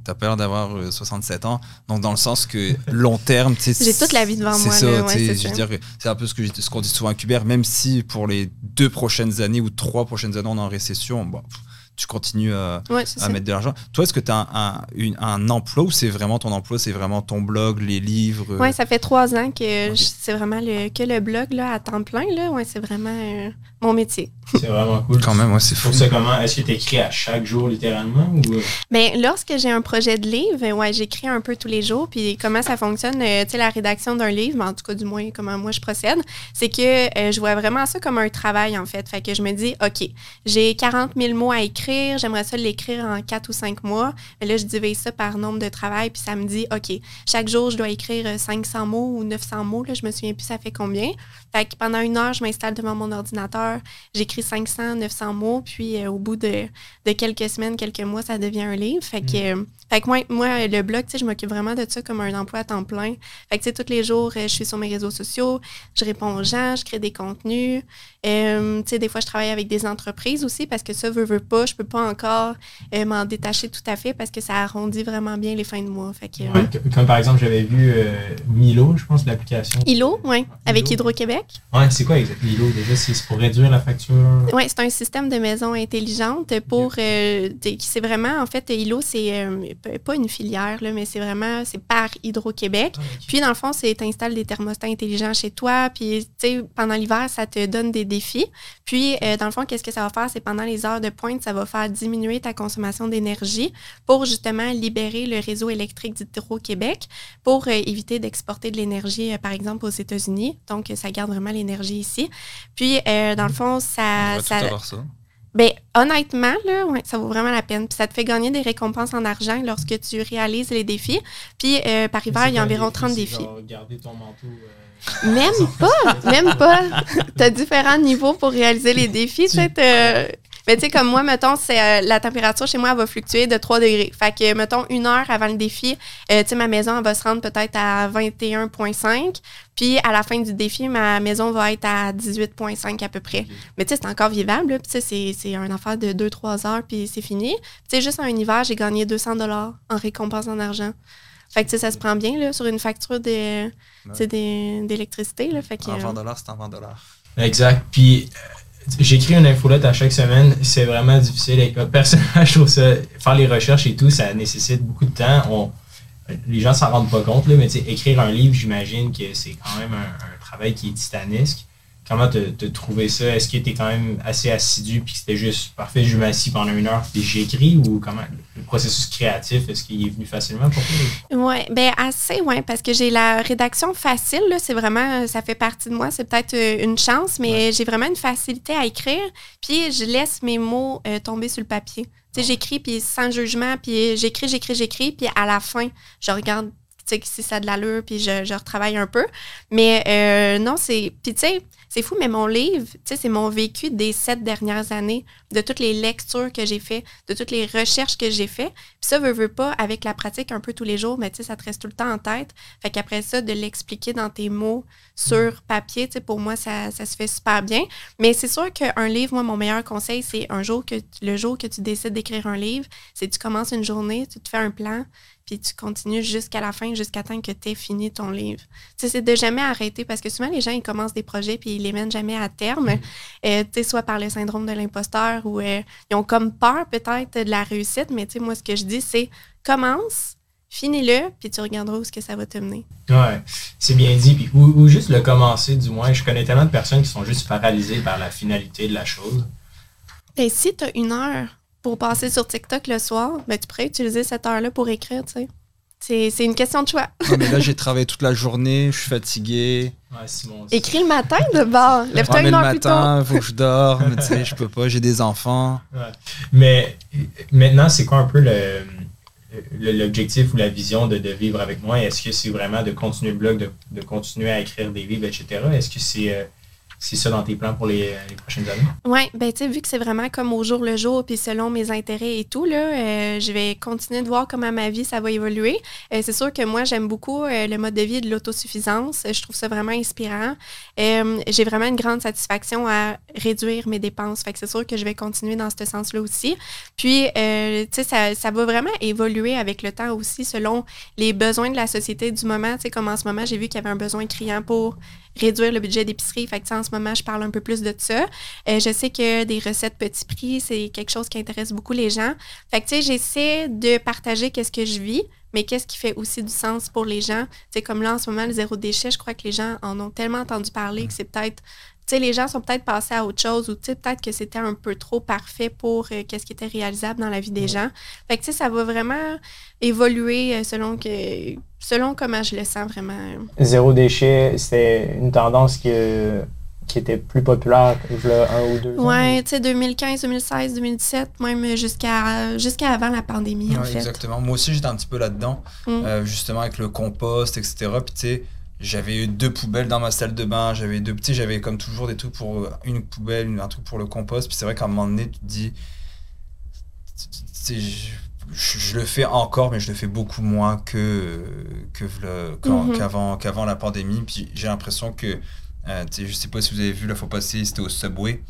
t'as peur d'avoir euh, 67 ans, donc dans le sens que long terme, tu sais, J'ai toute la vie devant c'est moi, ça, là, ouais, tu sais, c'est je veux ça. dire, c'est un peu ce que ce qu'on dit souvent à Hubert, même si pour les deux prochaines années ou trois prochaines années on est en récession, bon, pff, tu continues à, Ouais, c'est à ça. mettre de l'argent. Toi, est-ce que tu as un, un- une- un emploi ou c'est vraiment ton emploi, c'est vraiment ton blog, les livres? Euh, Ouais, ça fait trois ans que c'est vraiment le, que le blog là, à temps plein. Là. Ouais, c'est vraiment euh, mon métier. C'est vraiment cool. Quand même, ouais, c'est fou. trouves ça comment? Est-ce que tu écris à chaque jour littéralement? Ou... euh, Ben, lorsque j'ai un projet de livre, ouais, j'écris un peu tous les jours. Puis comment ça fonctionne, euh, tu sais, la rédaction d'un livre, mais en tout cas, du moins, comment moi je procède, c'est que euh, je vois vraiment ça comme un travail, en fait. Fait que je me dis, OK, j'ai 40 000 mots à écrire, j'aimerais ça l'écrire en 4 ou 5 mois. Mais là, je divise ça par nombre de travail, puis ça me dit, OK, chaque jour, je dois écrire euh, 500 mots ou 900 mots. Là, je me souviens plus, ça fait combien. Fait que pendant une heure, je m'installe devant mon ordinateur, j'écris 500, 900 mots, puis euh, au bout de, de quelques semaines, quelques mois, ça devient un livre. Fait que, euh, fait que moi, moi, le blog, tu sais, je m'occupe vraiment de ça comme un emploi à temps plein. Fait que, tu sais, tous les jours, euh, je suis sur mes réseaux sociaux, je réponds aux gens, je crée des contenus. Euh, tu sais, des fois, je travaille avec des entreprises aussi parce que ça, veut, veut pas, je peux pas encore euh, m'en détacher tout à fait parce que ça arrondit vraiment bien les fins de mois. Fait que, euh, Ouais, comme par exemple, j'avais vu euh, Milo, je pense, l'application. Hilo, oui, avec. Hydro-Québec. Ouais, c'est quoi exactement Milo déjà? C'est pour réduire la facture? Oui, c'est un système de maison intelligente pour. c'est vraiment, en fait, Hilo, c'est pas une filière, là, mais c'est vraiment, c'est par Hydro-Québec. Puis, dans le fond, c'est t'installes des thermostats intelligents chez toi. Puis, tu sais, pendant l'hiver, ça te donne des défis. Puis, euh, dans le fond, qu'est-ce que ça va faire? C'est pendant les heures de pointe, ça va faire diminuer ta consommation d'énergie pour justement libérer le réseau électrique d'Hydro-Québec pour euh, éviter d'exporter de l'énergie, euh, par exemple, aux États-Unis. Donc, euh, ça garde vraiment l'énergie ici. Puis, euh, dans le fond, On ça. va tout ça avoir ça. ben, honnêtement, là, ouais, ça vaut vraiment la peine. Puis ça te fait gagner des récompenses en argent lorsque tu réalises les défis. Puis euh, par hiver, il y a environ 30 défis. Garder ton manteau. euh, Même pas, même pas. tu as différents niveaux pour réaliser les défis. tu sais, t'as- Mais tu sais, comme moi, mettons, c'est, euh, la température chez moi elle va fluctuer de 3 degrés. Fait que, mettons, une heure avant le défi, euh, tu sais, ma maison, elle va se rendre peut-être à 21,5. Puis à la fin du défi, ma maison va être à 18,5 à peu près. Mais tu sais, c'est encore vivable. Puis tu sais, c'est, c'est un affaire de 2-3 heures, puis c'est fini. Tu sais, juste en un hiver, j'ai gagné 200 dollars en récompense en argent. Fait que tu sais, ça se prend bien là, sur une facture d'électricité. Là. Fait que, euh, 20 dollars, c'est un 20 dollars. Exact. Puis euh, j'écris une infolette à chaque semaine. C'est vraiment difficile. Et, euh, Personnellement, je trouve ça. Faire les recherches et tout, ça nécessite beaucoup de temps. Les gens s'en rendent pas compte, là, mais écrire un livre, j'imagine que c'est quand même un, un travail qui est titanesque. Comment t'as trouvé ça? Est-ce que t'es quand même assez assidu puis que c'était juste parfait, je m'assis pendant une heure puis j'écris ou comment? Le processus créatif, est-ce qu'il est venu facilement pour toi? Oui, ben assez, oui, parce que j'ai la rédaction facile, là, c'est vraiment, ça fait partie de moi, c'est peut-être euh, une chance, mais j'ai vraiment une facilité à écrire, puis je laisse mes mots euh, tomber sur le papier. Tu sais, j'écris, puis sans jugement, puis j'écris, j'écris, j'écris, puis à la fin, je regarde si ça a de l'allure, puis je, je, retravaille un peu. Mais euh, non, c'est. Puis tu sais, c'est fou, mais mon livre, tu sais, c'est mon vécu des sept dernières années, de toutes les lectures que j'ai fait, de toutes les recherches que j'ai fait. Puis ça, veut, veut pas, avec la pratique un peu tous les jours, mais tu sais, ça te reste tout le temps en tête. Fait qu'après ça, de l'expliquer dans tes mots sur papier, tu sais, pour moi, ça, ça, se fait super bien. Mais c'est sûr qu'un livre, moi, mon meilleur conseil, c'est un jour que le jour que tu décides d'écrire un livre, c'est tu commences une journée, tu te fais un plan, puis tu continues jusqu'à la fin, jusqu'à temps que tu aies fini ton livre. Tu sais, c'est de jamais arrêter parce que souvent, les gens, ils commencent des projets puis ils les mènent jamais à terme, mm. euh, tu sais, soit par le syndrome de l'imposteur ou euh, ils ont comme peur peut-être de la réussite, mais tu sais, moi, ce que je dis, c'est commence, finis-le, puis tu regarderas où ce que ça va te mener. Ouais, c'est bien dit. Puis, ou, juste le commencer, du moins. Je connais tellement de personnes qui sont juste paralysées par la finalité de la chose. Et ben, si tu as une heure pour passer sur TikTok le soir, ben, tu pourrais utiliser cette heure-là pour écrire, tu sais. C'est une question de choix. mais là, j'ai travaillé toute la journée, je suis fatigué. Ouais, Écris le matin de bord. Lève-toi une heure le matin, il faut que je dors, mais tu sais, je peux pas, j'ai des enfants. Ouais. Mais maintenant, c'est quoi un peu l'objectif ou la vision de, de vivre avec moi? Est-ce que c'est vraiment de continuer le blog, de, de, continuer à écrire des livres, etc.? Est-ce que c'est euh, c'est ça dans tes plans pour les, prochaines années? Oui, ben tu sais, vu que c'est vraiment comme au jour le jour, puis selon mes intérêts et tout, là, euh, je vais continuer de voir comment ma vie, ça va évoluer. Euh, c'est sûr que moi, j'aime beaucoup euh, le mode de vie de l'autosuffisance. Je trouve ça vraiment inspirant. J'ai vraiment une grande satisfaction à réduire mes dépenses. Fait que c'est sûr que je vais continuer dans ce sens-là aussi. Puis, tu sais, ça, ça, va vraiment évoluer avec le temps aussi selon les besoins de la société du moment. Tu sais, comme en ce moment, j'ai vu qu'il y avait un besoin criant pour réduire le budget d'épicerie. Fait que, en ce moment, je parle un peu plus de ça. Euh, je sais que des recettes petits prix, c'est quelque chose qui intéresse beaucoup les gens. Fait que, j'essaie de partager qu'est-ce que je vis, mais qu'est-ce qui fait aussi du sens pour les gens. Sais, comme là, en ce moment, le zéro déchet, je crois que les gens en ont tellement entendu parler que c'est peut-être sais, les gens sont peut-être passés à autre chose ou peut-être que c'était un peu trop parfait pour euh, qu'est-ce qui était réalisable dans la vie des gens. Fait que, tu sais, ça va vraiment évoluer euh, selon que selon comment je le sens vraiment. Zéro déchet, c'était une tendance qui, qui était plus populaire il y a un ou deux ans. Oui, tu sais, 2015, 2016, 2017, même jusqu'à jusqu'à avant la pandémie, en fait. Exactement. Moi aussi, j'étais un petit peu là-dedans, euh, justement avec le compost, etc. Puis, tu sais, j'avais eu deux poubelles dans ma salle de bain, j'avais deux petits, j'avais comme toujours des trucs pour une poubelle, un truc pour le compost. Puis c'est vrai qu'à un moment donné, tu te dis, je, le fais encore, mais je le fais beaucoup moins que, que mhm. qu'avant, qu'avant la pandémie. Puis j'ai l'impression que, euh, je sais pas si vous avez vu la fois passée, c'était au Subway.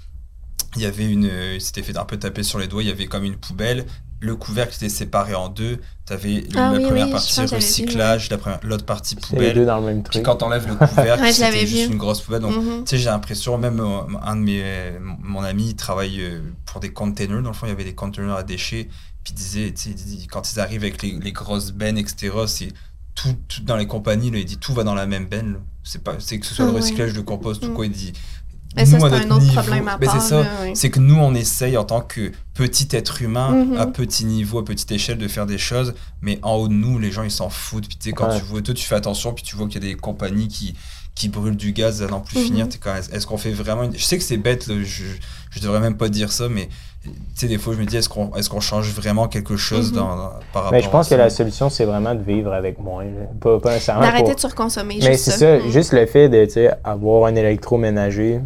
Il y avait une, il s'était fait un peu taper sur les doigts. Il y avait comme une poubelle le couvercle était séparé en deux. Tu avais ah la première partie recyclage, l'autre partie poubelle. deux dans le même truc. Puis quand t'enlèves le couvercle, c'était juste une grosse poubelle. Donc, mhm. tu sais, j'ai l'impression, même euh, un de mes, mon ami, travaille euh, pour des containers. Dans le fond, il y avait des containers à déchets. Puis il disait, tu sais, quand ils arrivent avec les, grosses bennes, etc., c'est tout, dans les compagnies, là, il dit tout va dans la même benne. C'est pas, c'est que ce soit le ah recyclage de compost ou quoi, il dit mais ça, c'est un autre problème à C'est ça. C'est que nous, on essaye en tant que petit être humain, mm-hmm. à petit niveau, à petite échelle, de faire des choses. Mais en haut de nous, les gens, ils s'en foutent. Puis tu sais, quand tu vois, toi, tu fais attention, puis tu vois qu'il y a des compagnies qui, qui brûlent du gaz à n'en plus mm-hmm. finir. Est-ce qu'on fait vraiment. Je sais que c'est bête, je, je devrais même pas dire ça, mais tu sais, des fois, je me dis, est-ce qu'on est qu'on change vraiment quelque chose mm-hmm. dans, par rapport mais je pense que la solution, c'est vraiment de vivre avec moins. Pas, pas nécessairement. D'arrêter de surconsommer. Mais c'est ça, juste le fait de avoir un électroménager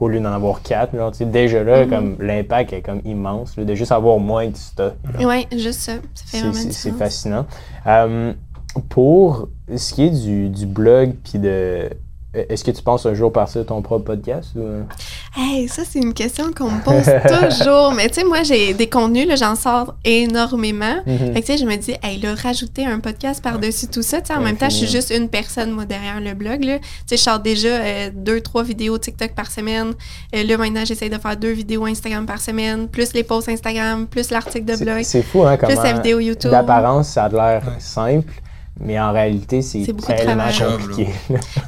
au lieu d'en avoir quatre. Là, déjà là, mhm. comme l'impact est comme immense, de juste avoir moins de stock. Oui, juste ça. C'est fascinant. Euh, pour ce qui est du, du blog puis de est-ce que tu penses un jour partir ton propre podcast? Ou... Euh? Hey, ça, c'est une question qu'on me pose toujours. Mais tu sais, moi, j'ai des contenus, j'en sors énormément. Mm-hmm. Fait que tu sais, je me dis, hey, là, rajouter un podcast par-dessus tout ça. Tu sais, en même temps, je suis juste une personne, moi, derrière le blog. Tu sais, je sors déjà euh, deux, trois vidéos TikTok par semaine. là, maintenant, j'essaie de faire deux vidéos Instagram par semaine, plus les posts Instagram, plus l'article de blog. C'est fou, hein, Plus la vidéo YouTube. D'apparence, ça a l'air simple. Mais en réalité, c'est C'est beaucoup de tellement travail. compliqué.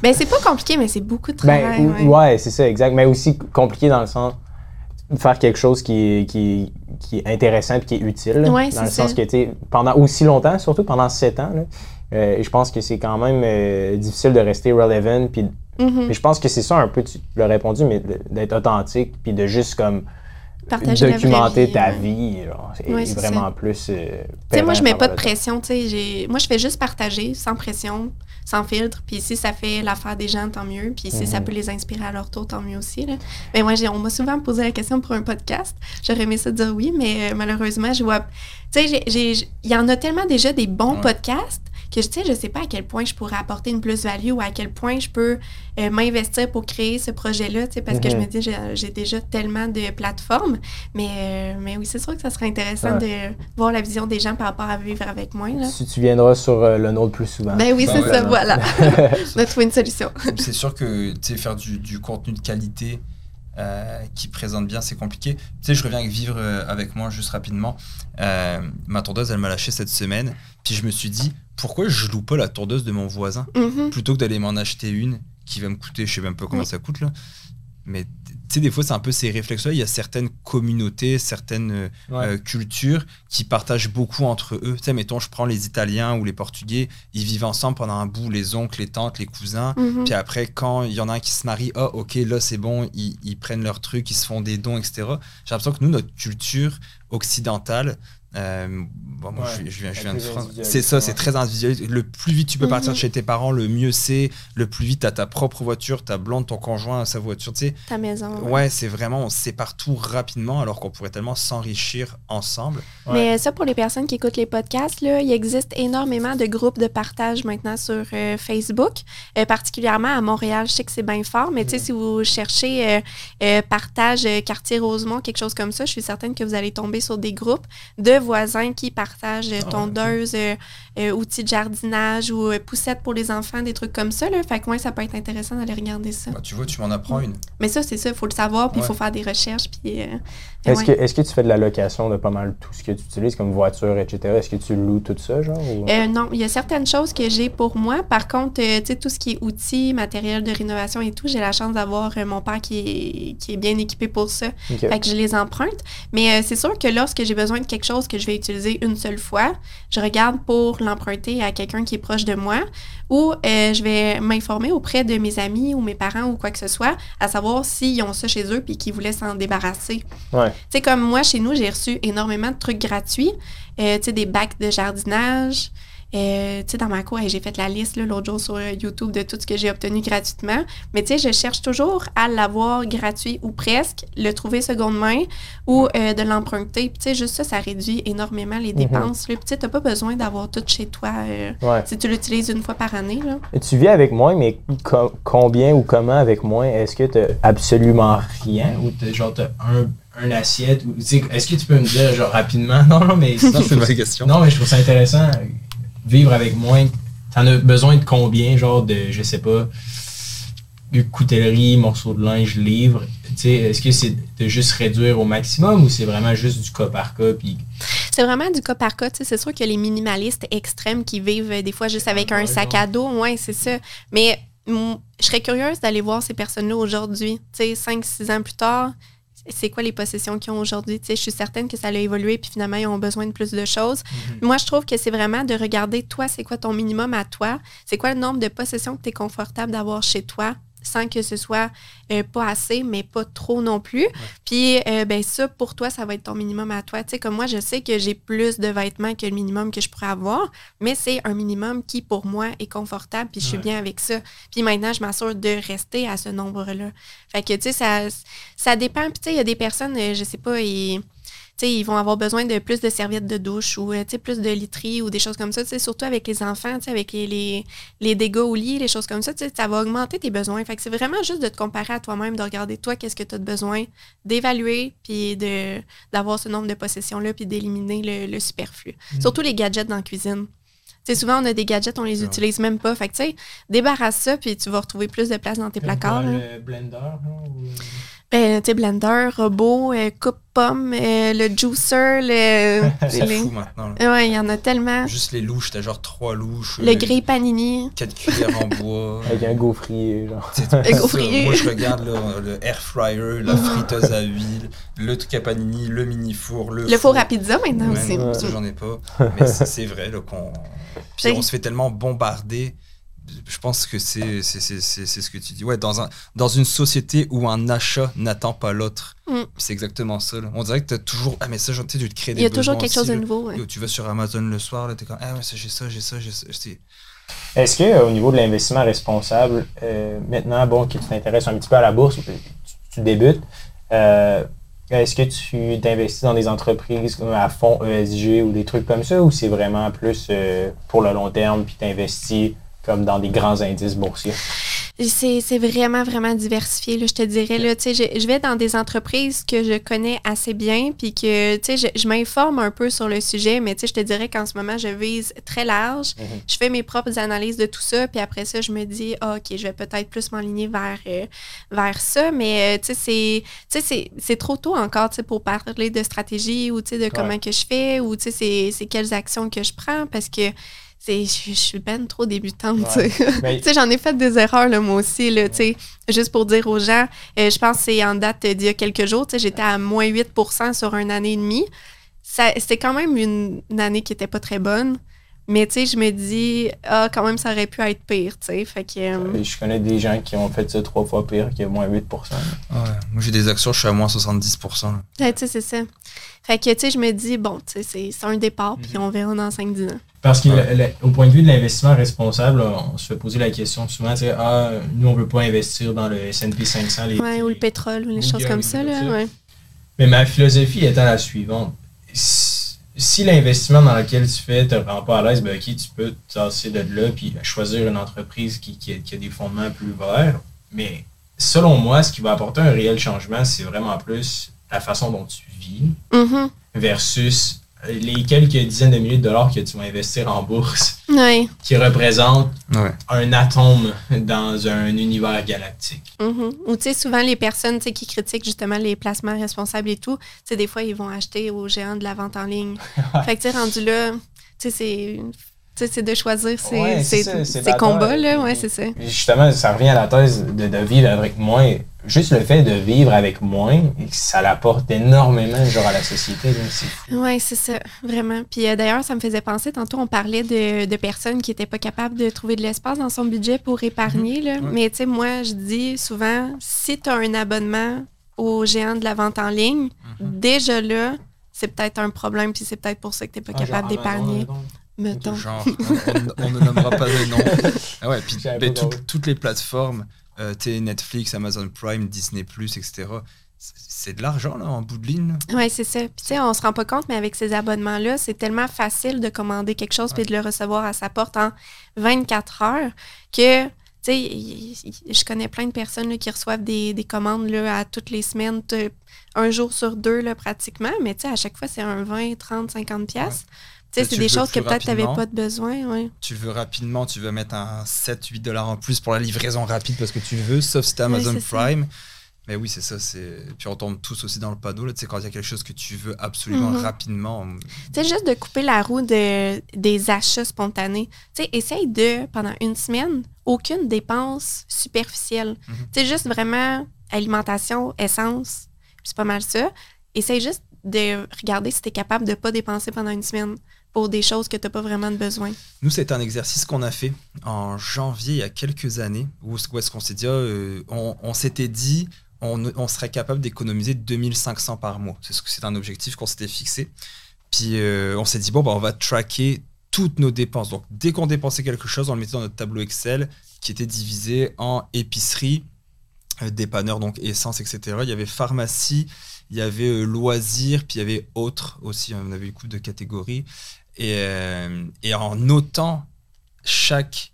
Ben, c'est pas compliqué, mais c'est beaucoup de Ben, travail. ou- ouais. ouais, c'est ça, exact. Mais aussi compliqué dans le sens de faire quelque chose qui est, qui, qui est intéressant et qui est utile. là. Ouais, dans le sens ça. que, tu sais, pendant aussi longtemps, surtout pendant sept ans, là, euh, je pense que c'est quand même euh, difficile de rester relevant. Puis, Mhm. mais je pense que c'est ça un peu, tu l'as répondu, mais d'être authentique puis de juste comme Partager documenter vie, ta ouais. vie. genre, c'est Ouais, vraiment ça. plus. euh, Tu sais, moi, je mets pas de pression. tu sais, j'ai- Moi, je fais juste partager, sans pression, sans filtre. Puis si ça fait l'affaire des gens, tant mieux. Puis si ça Mhm. peut les inspirer à leur tour, tant mieux aussi. Là. Mais moi, j'ai- on m'a souvent posé la question pour un podcast. J'aurais aimé ça dire oui, mais euh, malheureusement, je vois. Tu sais, il y en a tellement déjà des bons Ouais. podcasts que tu sais, je sais pas à quel point je pourrais apporter une plus-value ou à quel point je peux euh, m'investir pour créer ce projet-là, tu sais, parce que je Mhm. me dis, j'ai déjà tellement de plateformes. Mais, euh, mais oui, c'est sûr que ça serait intéressant Ouais. de voir la vision des gens par rapport à vivre avec moi. Là. Tu, tu viendras sur euh, le nôtre plus souvent. Ben oui, c'est ça, voilà. On a trouvé une solution. c'est sûr que tu sais, faire du, du contenu de qualité euh, qui présente bien, c'est compliqué. Tu sais, je reviens avec vivre euh, avec moi juste rapidement. Euh, ma tondeuse, elle m'a lâché cette semaine. Puis je me suis dit, pourquoi je loue pas la tondeuse de mon voisin Mhm. plutôt que d'aller m'en acheter une qui va me coûter, je sais même pas combien Oui. ça coûte là. Mais tu sais, des fois, c'est un peu ces réflexes-là. Il y a certaines communautés, certaines euh, Ouais. euh, cultures qui partagent beaucoup entre eux. Tu sais, mettons, je prends les Italiens ou les Portugais, ils vivent ensemble pendant un bout, les oncles, les tantes, les cousins. Mhm. Puis après, quand il y en a un qui se marie, ah, ok, là, c'est bon, ils, ils prennent leur truc, ils se font des dons, etc. J'ai l'impression que nous, notre culture occidentale, euh, bon, moi, Ouais, je, je viens, je la viens de France. individualiste, C'est ça, ouais. c'est très individuel. Le plus vite tu peux partir Mhm. de chez tes parents, le mieux c'est. Le plus vite, tu as ta propre voiture, ta blonde, ton conjoint, sa voiture. Tu sais, Ta maison. ouais, c'est vraiment, on se sépare tout rapidement alors qu'on pourrait tellement s'enrichir ensemble. Ouais. Mais ça, pour les personnes qui écoutent les podcasts, là, il existe énormément de groupes de partage maintenant sur euh, Facebook, euh, particulièrement à Montréal. Je sais que c'est bien fort, mais tu sais, si vous cherchez euh, euh, partage euh, quartier Rosemont, quelque chose comme ça, je suis certaine que vous allez tomber sur des groupes de voisins qui partagent euh, Ah, tondeuses, euh, outils de jardinage ou euh, poussettes pour les enfants, des trucs comme ça. Là. Fait que ouais, ça peut être intéressant d'aller regarder ça. Bah, tu vois, tu m'en apprends une. Mais ça, c'est ça, il faut le savoir, puis il Ouais. faut faire des recherches. Puis, euh, Est-ce ouais. que, est que tu fais de la location de pas mal tout ce que tu utilises, comme voiture, etc.? Est-ce que tu loues tout ça, genre? ou- Euh, non, il y a certaines choses que j'ai pour moi. Par contre, euh, tu sais, tout ce qui est outils, matériel de rénovation et tout, j'ai la chance d'avoir euh, mon père qui est, qui est bien équipé pour ça. Fait que je les emprunte. Mais euh, c'est sûr que lorsque j'ai besoin de quelque chose que je vais utiliser une seule fois, je regarde pour l'emprunter à quelqu'un qui est proche de moi ou euh, je vais m'informer auprès de mes amis ou mes parents ou quoi que ce soit à savoir s'ils ont ça chez eux puis qu'ils voulaient s'en débarrasser. Ouais. Tu sais, comme moi, chez nous, j'ai reçu énormément de trucs gratuits. Euh, tu sais, des bacs de jardinage. Euh, tu sais, dans ma cour, j'ai fait la liste l'autre jour sur YouTube de tout ce que j'ai obtenu gratuitement. Mais tu sais, je cherche toujours à l'avoir gratuit ou presque, le trouver seconde main ou euh, de l'emprunter. Puis tu sais, juste ça, ça réduit énormément les dépenses. là. Puis tu sais, t'as pas besoin d'avoir tout chez toi euh, Ouais. si tu l'utilises une fois par année. Là. Et Tu vis avec moi, mais co- combien ou comment avec moi? Est-ce que tu absolument rien? Ou t'as, genre, t'as un, un assiette. Ou, est-ce que tu peux me dire, genre, rapidement? Non, non, mais trouve ça- question. Non, mais je trouve ça intéressant. Vivre avec moins. T'en as besoin de combien, genre, de, je sais pas, de coutellerie, morceaux de linge, livres? Est-ce que c'est de juste réduire au maximum ou c'est vraiment juste du cas par cas? Puis, C'est vraiment du cas par cas. tu sais. C'est sûr que les minimalistes extrêmes qui vivent euh, des fois juste avec un sac à dos, ouais, c'est ça. Mais mm, je serais curieuse d'aller voir ces personnes-là aujourd'hui. Tu sais, 5-6 ans plus tard, c'est quoi les possessions qu'ils ont aujourd'hui? Je suis certaine que ça a évolué puis finalement, ils ont besoin de plus de choses. Moi, je trouve que c'est vraiment de regarder, toi, c'est quoi ton minimum à toi? C'est quoi le nombre de possessions que tu es confortable d'avoir chez toi? Sans que ce soit euh, pas assez, mais pas trop non plus. Puis, euh, ben ça, pour toi, ça va être ton minimum à toi. Tu sais, comme moi, je sais que j'ai plus de vêtements que le minimum que je pourrais avoir, mais c'est un minimum qui, pour moi, est confortable, puis je suis Ouais. bien avec ça. Puis maintenant, je m'assure de rester à ce nombre-là. Fait que, tu sais, ça, ça dépend. Puis, tu sais, il y a des personnes, euh, je sais pas, ils, sais, ils vont avoir besoin de plus de serviettes de douche ou, euh, plus de literie ou des choses comme ça. Surtout avec les enfants, avec les, les, les dégâts au lit, les choses comme ça, ça va augmenter tes besoins. Fait que c'est vraiment juste de te comparer à toi-même, de regarder toi, qu'est-ce que tu as de besoin, d'évaluer, puis de, d'avoir ce nombre de possessions-là, puis d'éliminer le, le superflu. Surtout les gadgets dans la cuisine. Tu sais, souvent, on a des gadgets, on les Ouais. utilise même pas. Fait que, tu sais, débarrasse ça, puis tu vas retrouver plus de place dans tes placards. Le blender, là, ou- Tu sais, blender, robot, euh, coupe-pomme, euh, le juicer, le. C'est les- fou maintenant. Ouais, il y en a tellement. Juste les louches, t'as genre trois louches. Le euh, grille panini. Quatre cuillères en bois. Avec un gaufrier, genre. Ça. gaufrier. Moi, je regarde le, le air fryer, la friteuse à huile, le truc à panini, le mini four, le, Le four à pizza maintenant aussi. j'en ai pas. Mais c'est vrai là, qu'on. On se fait tellement bombarder. Je pense que c'est c'est- c'est- c'est- c'est ce que tu dis. Ouais, dans, un, dans une société où un achat n'attend pas l'autre, Mm. c'est exactement ça. là. On dirait que tu as toujours. Ah, mais ça, tu sais, tu te crées des Il y a toujours quelque chose de nouveau. ouais. Tu vas sur Amazon le soir, là, t'es comme, ah ouais, ça, j'ai ça, j'ai ça, j'ai ça. Est-ce que euh, au niveau de l'investissement responsable, euh, maintenant, bon, que tu t'intéresses un petit peu à la bourse, tu, tu débutes, euh, est-ce que tu t'investis dans des entreprises comme à fond ESG ou des trucs comme ça, ou c'est vraiment plus euh, pour le long terme, puis t'investis comme dans des grands indices boursiers? C'est vraiment, vraiment diversifié, là, je te dirais. Là, je, je vais dans des entreprises que je connais assez bien, puis que je, je m'informe un peu sur le sujet, mais je te dirais qu'en ce moment, je vise très large. Mhm. Je fais mes propres analyses de tout ça, puis après ça, je me dis, ah, OK, je vais peut-être plus m'enligner vers, euh, vers ça, mais euh, c'est- trop tôt encore pour parler de stratégie ou de comment que je fais ou c'est quelles actions que je prends parce que je, suis ben trop débutante. Mais- j'en ai fait des erreurs, là, moi aussi, là, tu sais. Juste pour dire aux gens, euh, je pense que c'est en date d'il y a quelques jours, tu sais, j'étais à moins 8 sur une année et demie. Ça- C'était quand même une, une année qui était pas très bonne. Mais, tu sais, je me dis, ah, quand même, ça aurait pu être pire, tu sais. Fait que, euh, Je connais des gens qui ont fait ça trois fois pire que moins 8 Ouais. Moi, j'ai des actions, je suis à moins 70%. là. ouais, tu sais, c'est ça. Fait que, tu sais, je me dis, bon, tu sais, c'est- c'est un départ, Mhm. puis on verra dans 5-10 ans. Parce que Ouais. le- le- au point de vue de l'investissement responsable, on se fait poser la question souvent, tu sais, ah, nous, on veut pas investir dans le S&P 500. Les, Ouais, ou le pétrole, ou les Ou choses comme ça, là, ouais. Mais ma philosophie étant la suivante. Si l'investissement dans lequel tu fais te rend pas à l'aise, ben ok, tu peux te tasser de là puis choisir une entreprise qui, qui a, qui a des fondements plus verts. Mais selon moi, ce qui va apporter un réel changement, c'est vraiment plus la façon dont tu vis Mhm. versus les quelques dizaines de milliers de dollars que tu vas investir en bourse qui représentent un atome dans un univers galactique. Mhm. Ou tu sais, souvent les personnes tu sais, qui critiquent justement les placements responsables et tout, tu sais, des fois ils vont acheter aux géants de la vente en ligne. fait que tu sais, rendu là, tu sais, c'est. tu sais, c'est de choisir ses, Ouais, c'est ses- ça, c'est ses la combats, taille. là. Ouais, c'est ça. Justement, ça revient à la thèse de, de vivre avec moins. Juste le fait de vivre avec moins, ça l'apporte énormément genre, à la société. là. Oui, c'est ça, vraiment. Puis euh, d'ailleurs, ça me faisait penser, tantôt on parlait de, de personnes qui n'étaient pas capables de trouver de l'espace dans son budget pour épargner. là. Ouais. Mais tu sais, moi, je dis souvent, si tu as un abonnement au géant de la vente en ligne, déjà là, c'est peut-être un problème, puis c'est peut-être pour ça que tu n'es pas Ah, capable d'épargner. Mettons. Genre, on, ne nommera pas de nom. Ah ouais, puis ben, drôle. toutes les plateformes, euh, Netflix, Amazon Prime, Disney, etc., c'est- de l'argent là, en bout de ligne. Oui, c'est ça. Puis tu sais, on se rend pas compte, mais avec ces abonnements-là, c'est tellement facile de commander quelque chose puis de le recevoir à sa porte en 24 heures que, tu sais, je connais plein de personnes là, qui reçoivent des, des commandes là, à toutes les semaines, un jour sur deux là, pratiquement, mais tu sais, à chaque fois, c'est un 20, 30, 50 pièces. Tu sais, Tu c'est des choses que peut-être tu n'avais pas de besoin. Ouais. Tu veux rapidement, tu veux mettre un 7-8 dollars en plus pour la livraison rapide parce que tu veux, sauf si Ouais, Amazon ça. Prime. Mais oui, c'est ça. c'est Puis on tombe tous aussi dans le panneau. Là, tu sais, quand il y a quelque chose que tu veux absolument Mhm. rapidement. on- Tu juste de couper la roue de, des achats spontanés. Tu sais, essaye de, pendant une semaine, aucune dépense superficielle. Tu sais, juste vraiment alimentation, essence, c'est pas mal ça. Essaye juste de regarder si tu es capable de pas dépenser pendant une semaine des choses que tu n'as pas vraiment besoin. Nous, c'est un exercice qu'on a fait en janvier il y a quelques années, où, est-ce qu'on s'est dit, ah, euh, on, s'était dit, on, serait capable d'économiser 2500 par mois. C'est ce un objectif qu'on s'était fixé. Puis euh, on s'est dit, bon, bah, on va tracker toutes nos dépenses. Donc, dès qu'on dépensait quelque chose, on le mettait dans notre tableau Excel qui était divisé en épicerie, euh, dépanneur, donc essence, etc. Il y avait pharmacie, il y avait euh, loisirs, puis il y avait autres aussi. On avait une couple de catégories. Et, euh, et en notant chaque,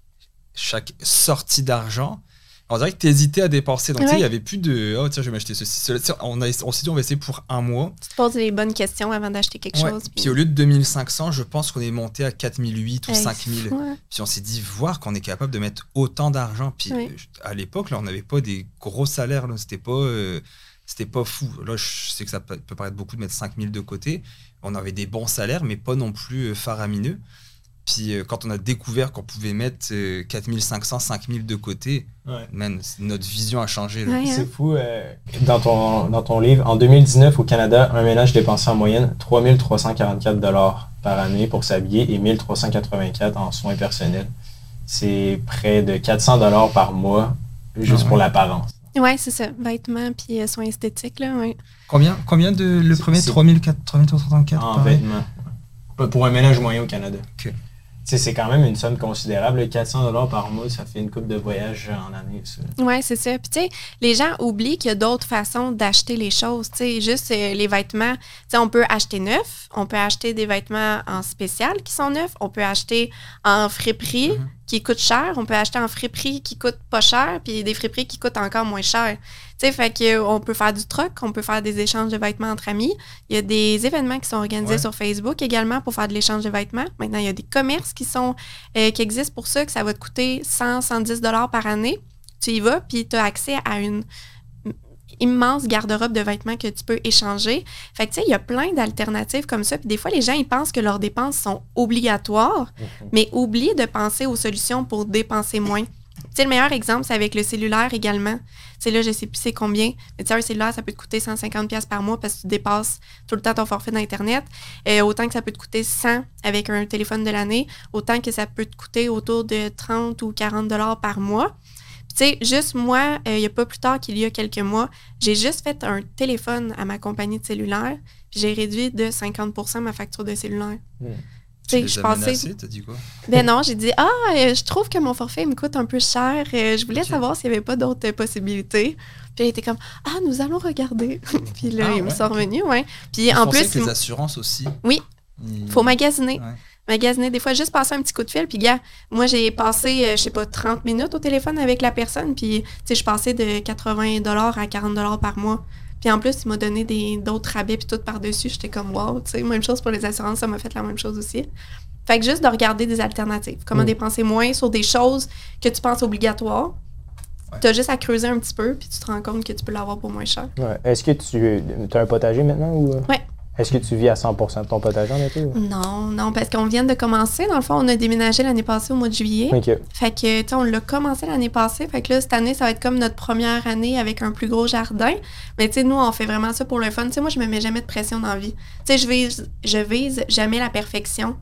chaque sortie d'argent, on dirait que tu hésitais à dépenser. Donc, tu sais, Ouais. il n'y avait plus de Oh, tiens, je vais m'acheter ceci. cela. On, a, on s'est dit, on va essayer pour un mois. Tu te poses les bonnes questions avant d'acheter quelque Ouais. chose. Puis au lieu de 2500, je pense qu'on est monté à 4008 ou Hey, 5000. ouais. Puis on s'est dit, voir qu'on est capable de mettre autant d'argent. Puis euh, à l'époque, là, on n'avait pas des gros salaires. là. C'était pas. euh, c'était pas fou. Là, je sais que ça peut paraître beaucoup de mettre 5000 de côté. On avait des bons salaires, mais pas non plus euh, faramineux. Puis euh, quand on a découvert qu'on pouvait mettre euh, 4500, 5000 de côté, Ouais. man, c- notre vision a changé. hein. C'est fou. euh, dans, ton, dans ton livre, en 2019, au Canada, un ménage dépensait en moyenne 3344 par année pour s'habiller et 1384 en soins personnels. C'est près de 400 par mois juste Ah ouais. pour l'apparence. Ouais, c'est ça. Vêtements puis euh, soins esthétiques, là, ouais. Combien, combien de le premier C'est- 3334 En pareil? vêtements. Pour un ménage moyen au Canada. C'est quand même une somme considérable. 400 par mois, ça fait une coupe de voyage en année. Ouais, c'est ça. Puis tu sais, les gens oublient qu'il y a d'autres façons d'acheter les choses. Tu sais, juste euh, les vêtements. Tu sais, on peut acheter neuf, on peut acheter des vêtements en spécial qui sont neufs, on peut acheter en friperie Mhm. Qui coûtent cher, on peut acheter en friperie qui coûtent pas cher, puis des friperies qui coûtent encore moins cher. Tu sais, fait que euh, on peut faire du troc, on peut faire des échanges de vêtements entre amis. Il y a des événements qui sont organisés Ouais. sur Facebook également pour faire de l'échange de vêtements. Maintenant, il y a des commerces qui sont euh, qui existent pour ça, que ça va te coûter 100, 110 dollars par année tu y vas, puis tu as accès à une immense garde-robe de vêtements que tu peux échanger. Fait que, tu sais, il y a plein d'alternatives comme ça. Puis des fois, les gens, ils pensent que leurs dépenses sont obligatoires, mais oublient de penser aux solutions pour dépenser moins. Tu sais, le meilleur exemple, c'est avec le cellulaire également. Tu sais, là, je sais plus c'est combien, mais tu sais, un cellulaire, ça peut te coûter 150$ pièces par mois parce que tu dépasses tout le temps ton forfait d'Internet. Euh, autant que ça peut te coûter 100 avec un téléphone de l'année, autant que ça peut te coûter autour de 30 ou 40$ dollars par mois. Tu sais, juste moi, euh, il n'y a pas plus tard qu'il y a quelques mois, j'ai juste fait un téléphone à ma compagnie de cellulaire, puis j'ai réduit de 50% ma facture de cellulaire. Hmm. Tu sais, je as pensais. t'as dit quoi? Ben non, j'ai dit Ah, euh, je trouve que mon forfait me coûte un peu cher. Euh, je voulais savoir s'il n'y avait pas d'autres possibilités. Puis il était comme Ah, nous allons regarder. puis là, Ah, ils me sont revenus, ouais. Puis Je en plus, que les assurances aussi. Oui. il faut magasiner. Ouais. Magasiner, des fois, juste passer un petit coup de fil. Puis, gars, moi, j'ai passé, euh, je sais pas, 30 minutes au téléphone avec la personne. Puis, tu sais, je passais de 80 à 40 par mois. Puis, en plus, il m'a donné des- d'autres rabais puis tout par-dessus. J'étais comme, wow, tu sais, même chose pour les assurances, ça m'a fait la même chose aussi. Fait que juste de regarder des alternatives. Comment Mm. dépenser moins sur des choses que tu penses obligatoires. Ouais. Tu as juste à creuser un petit peu, puis tu te rends compte que tu peux l'avoir pour moins cher. Ouais. Est-ce que tu as un potager maintenant ou Ouais. Est-ce que tu vis à 100% de ton potager en été? ou? Non, non, parce qu'on vient de commencer. Dans le fond, on a déménagé l'année passée au mois de juillet. Ok. Fait que, tu sais, on l'a commencé l'année passée. Fait que là, cette année, ça va être comme notre première année avec un plus gros jardin. Mais tu sais, nous, on fait vraiment ça pour le fun. Tu sais, moi, je me mets jamais de pression dans la vie. Tu sais, je vise, je vise jamais la perfection.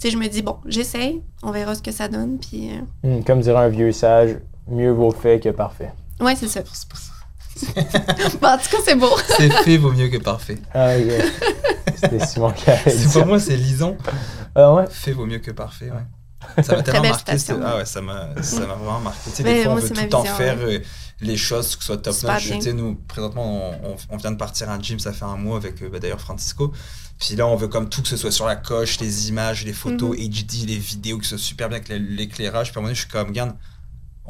Tu sais, je me dis, bon, j'essaye, on verra ce que ça donne. Puis, euh, Hmm, Comme dirait un vieux sage, mieux vaut fait que parfait. ouais, c'est ça. C'est pas ça. Bon, en tout cas, c'est beau. C'est fait vaut mieux que parfait. Ah, ok. C'était Simon qui avait dit C'est pour moi, c'est Lison. Ah ouais? Fait vaut mieux que parfait, ouais. Ça m'a tellement marqué. Ah ouais, ça m'a ça m'a vraiment marqué. Tu sais, des fois, on veut tout vision, faire ouais. euh, les choses que ce soit top notch. bien. Tu sais, nous, présentement, on, on- on vient de partir à un gym, ça fait un mois avec euh, bah, d'ailleurs Francisco. Puis là, on veut comme tout que ce soit sur la coche, les images, les photos, Mhm. HD, les vidéos, que ce soit super bien avec l'é- l'éclairage. Puis à un moment donné, je suis comme, regarde,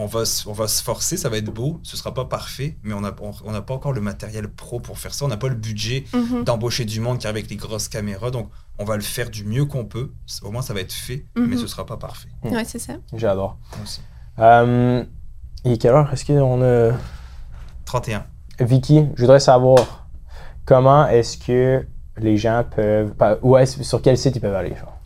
on va, se- on va se forcer, ça va être beau, ce sera pas parfait, mais on n'a on, pas encore le matériel pro pour faire ça. On n'a pas le budget Mhm, d'embaucher du monde qui arrive avec les grosses caméras. Donc, on va le faire du mieux qu'on peut. Au moins, ça va être fait, mais Mhm. ce sera pas parfait. Ouais, c'est ça. J'adore. Euh, il est quelle heure? Est-ce qu'on a? 31. Vicky, je voudrais savoir comment est-ce que les gens peuvent. Où est sur quel site ils peuvent aller? genre?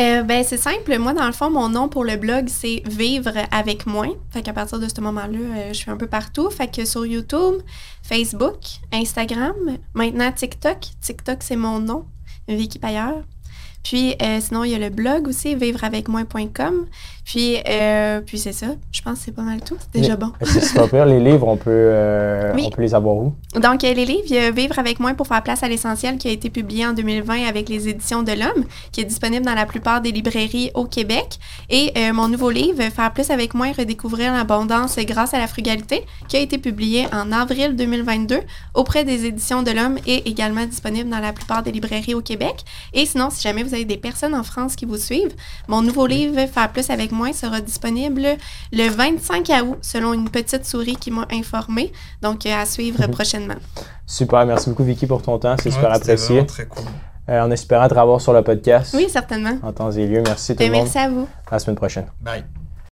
Euh, ben, c'est simple. Moi, dans le fond, mon nom pour le blog, c'est Vivre avec moins. Fait qu'à partir de ce moment-là, euh, je suis un peu partout. Fait que sur YouTube, Facebook, Instagram, maintenant TikTok. TikTok, c'est mon nom, Vicky Payeur. Puis euh, sinon, il y a le blog aussi, vivreavecmoi.com. Puis, euh, puis c'est ça. Je pense que c'est pas mal tout. C'est déjà bon. C'est pas pire? Les livres, on peut, euh, Oui. on peut les avoir où? Donc, les livres, il y a Vivre avec moi pour faire place à l'essentiel qui a été publié en 2020 avec les éditions de l'Homme, qui est disponible dans la plupart des librairies au Québec. Et mon nouveau livre, Faire plus avec moi et redécouvrir l'abondance grâce à la frugalité, qui a été publié en avril 2022 auprès des éditions de l'Homme et également disponible dans la plupart des librairies au Québec. Et sinon, si jamais vous avez des personnes en France qui vous suivent, mon nouveau livre, Faire plus avec moi, sera disponible le 25 août, selon une petite souris qui m'a informé. Donc, euh, à suivre prochainement. Super, merci beaucoup Vicky pour ton temps, c'est super Ouais, apprécié. vraiment très cool. Euh, en espérant te revoir sur le podcast Oui, certainement. en temps et lieu. Merci tout Ben, le monde. merci à vous. À la semaine prochaine. Bye.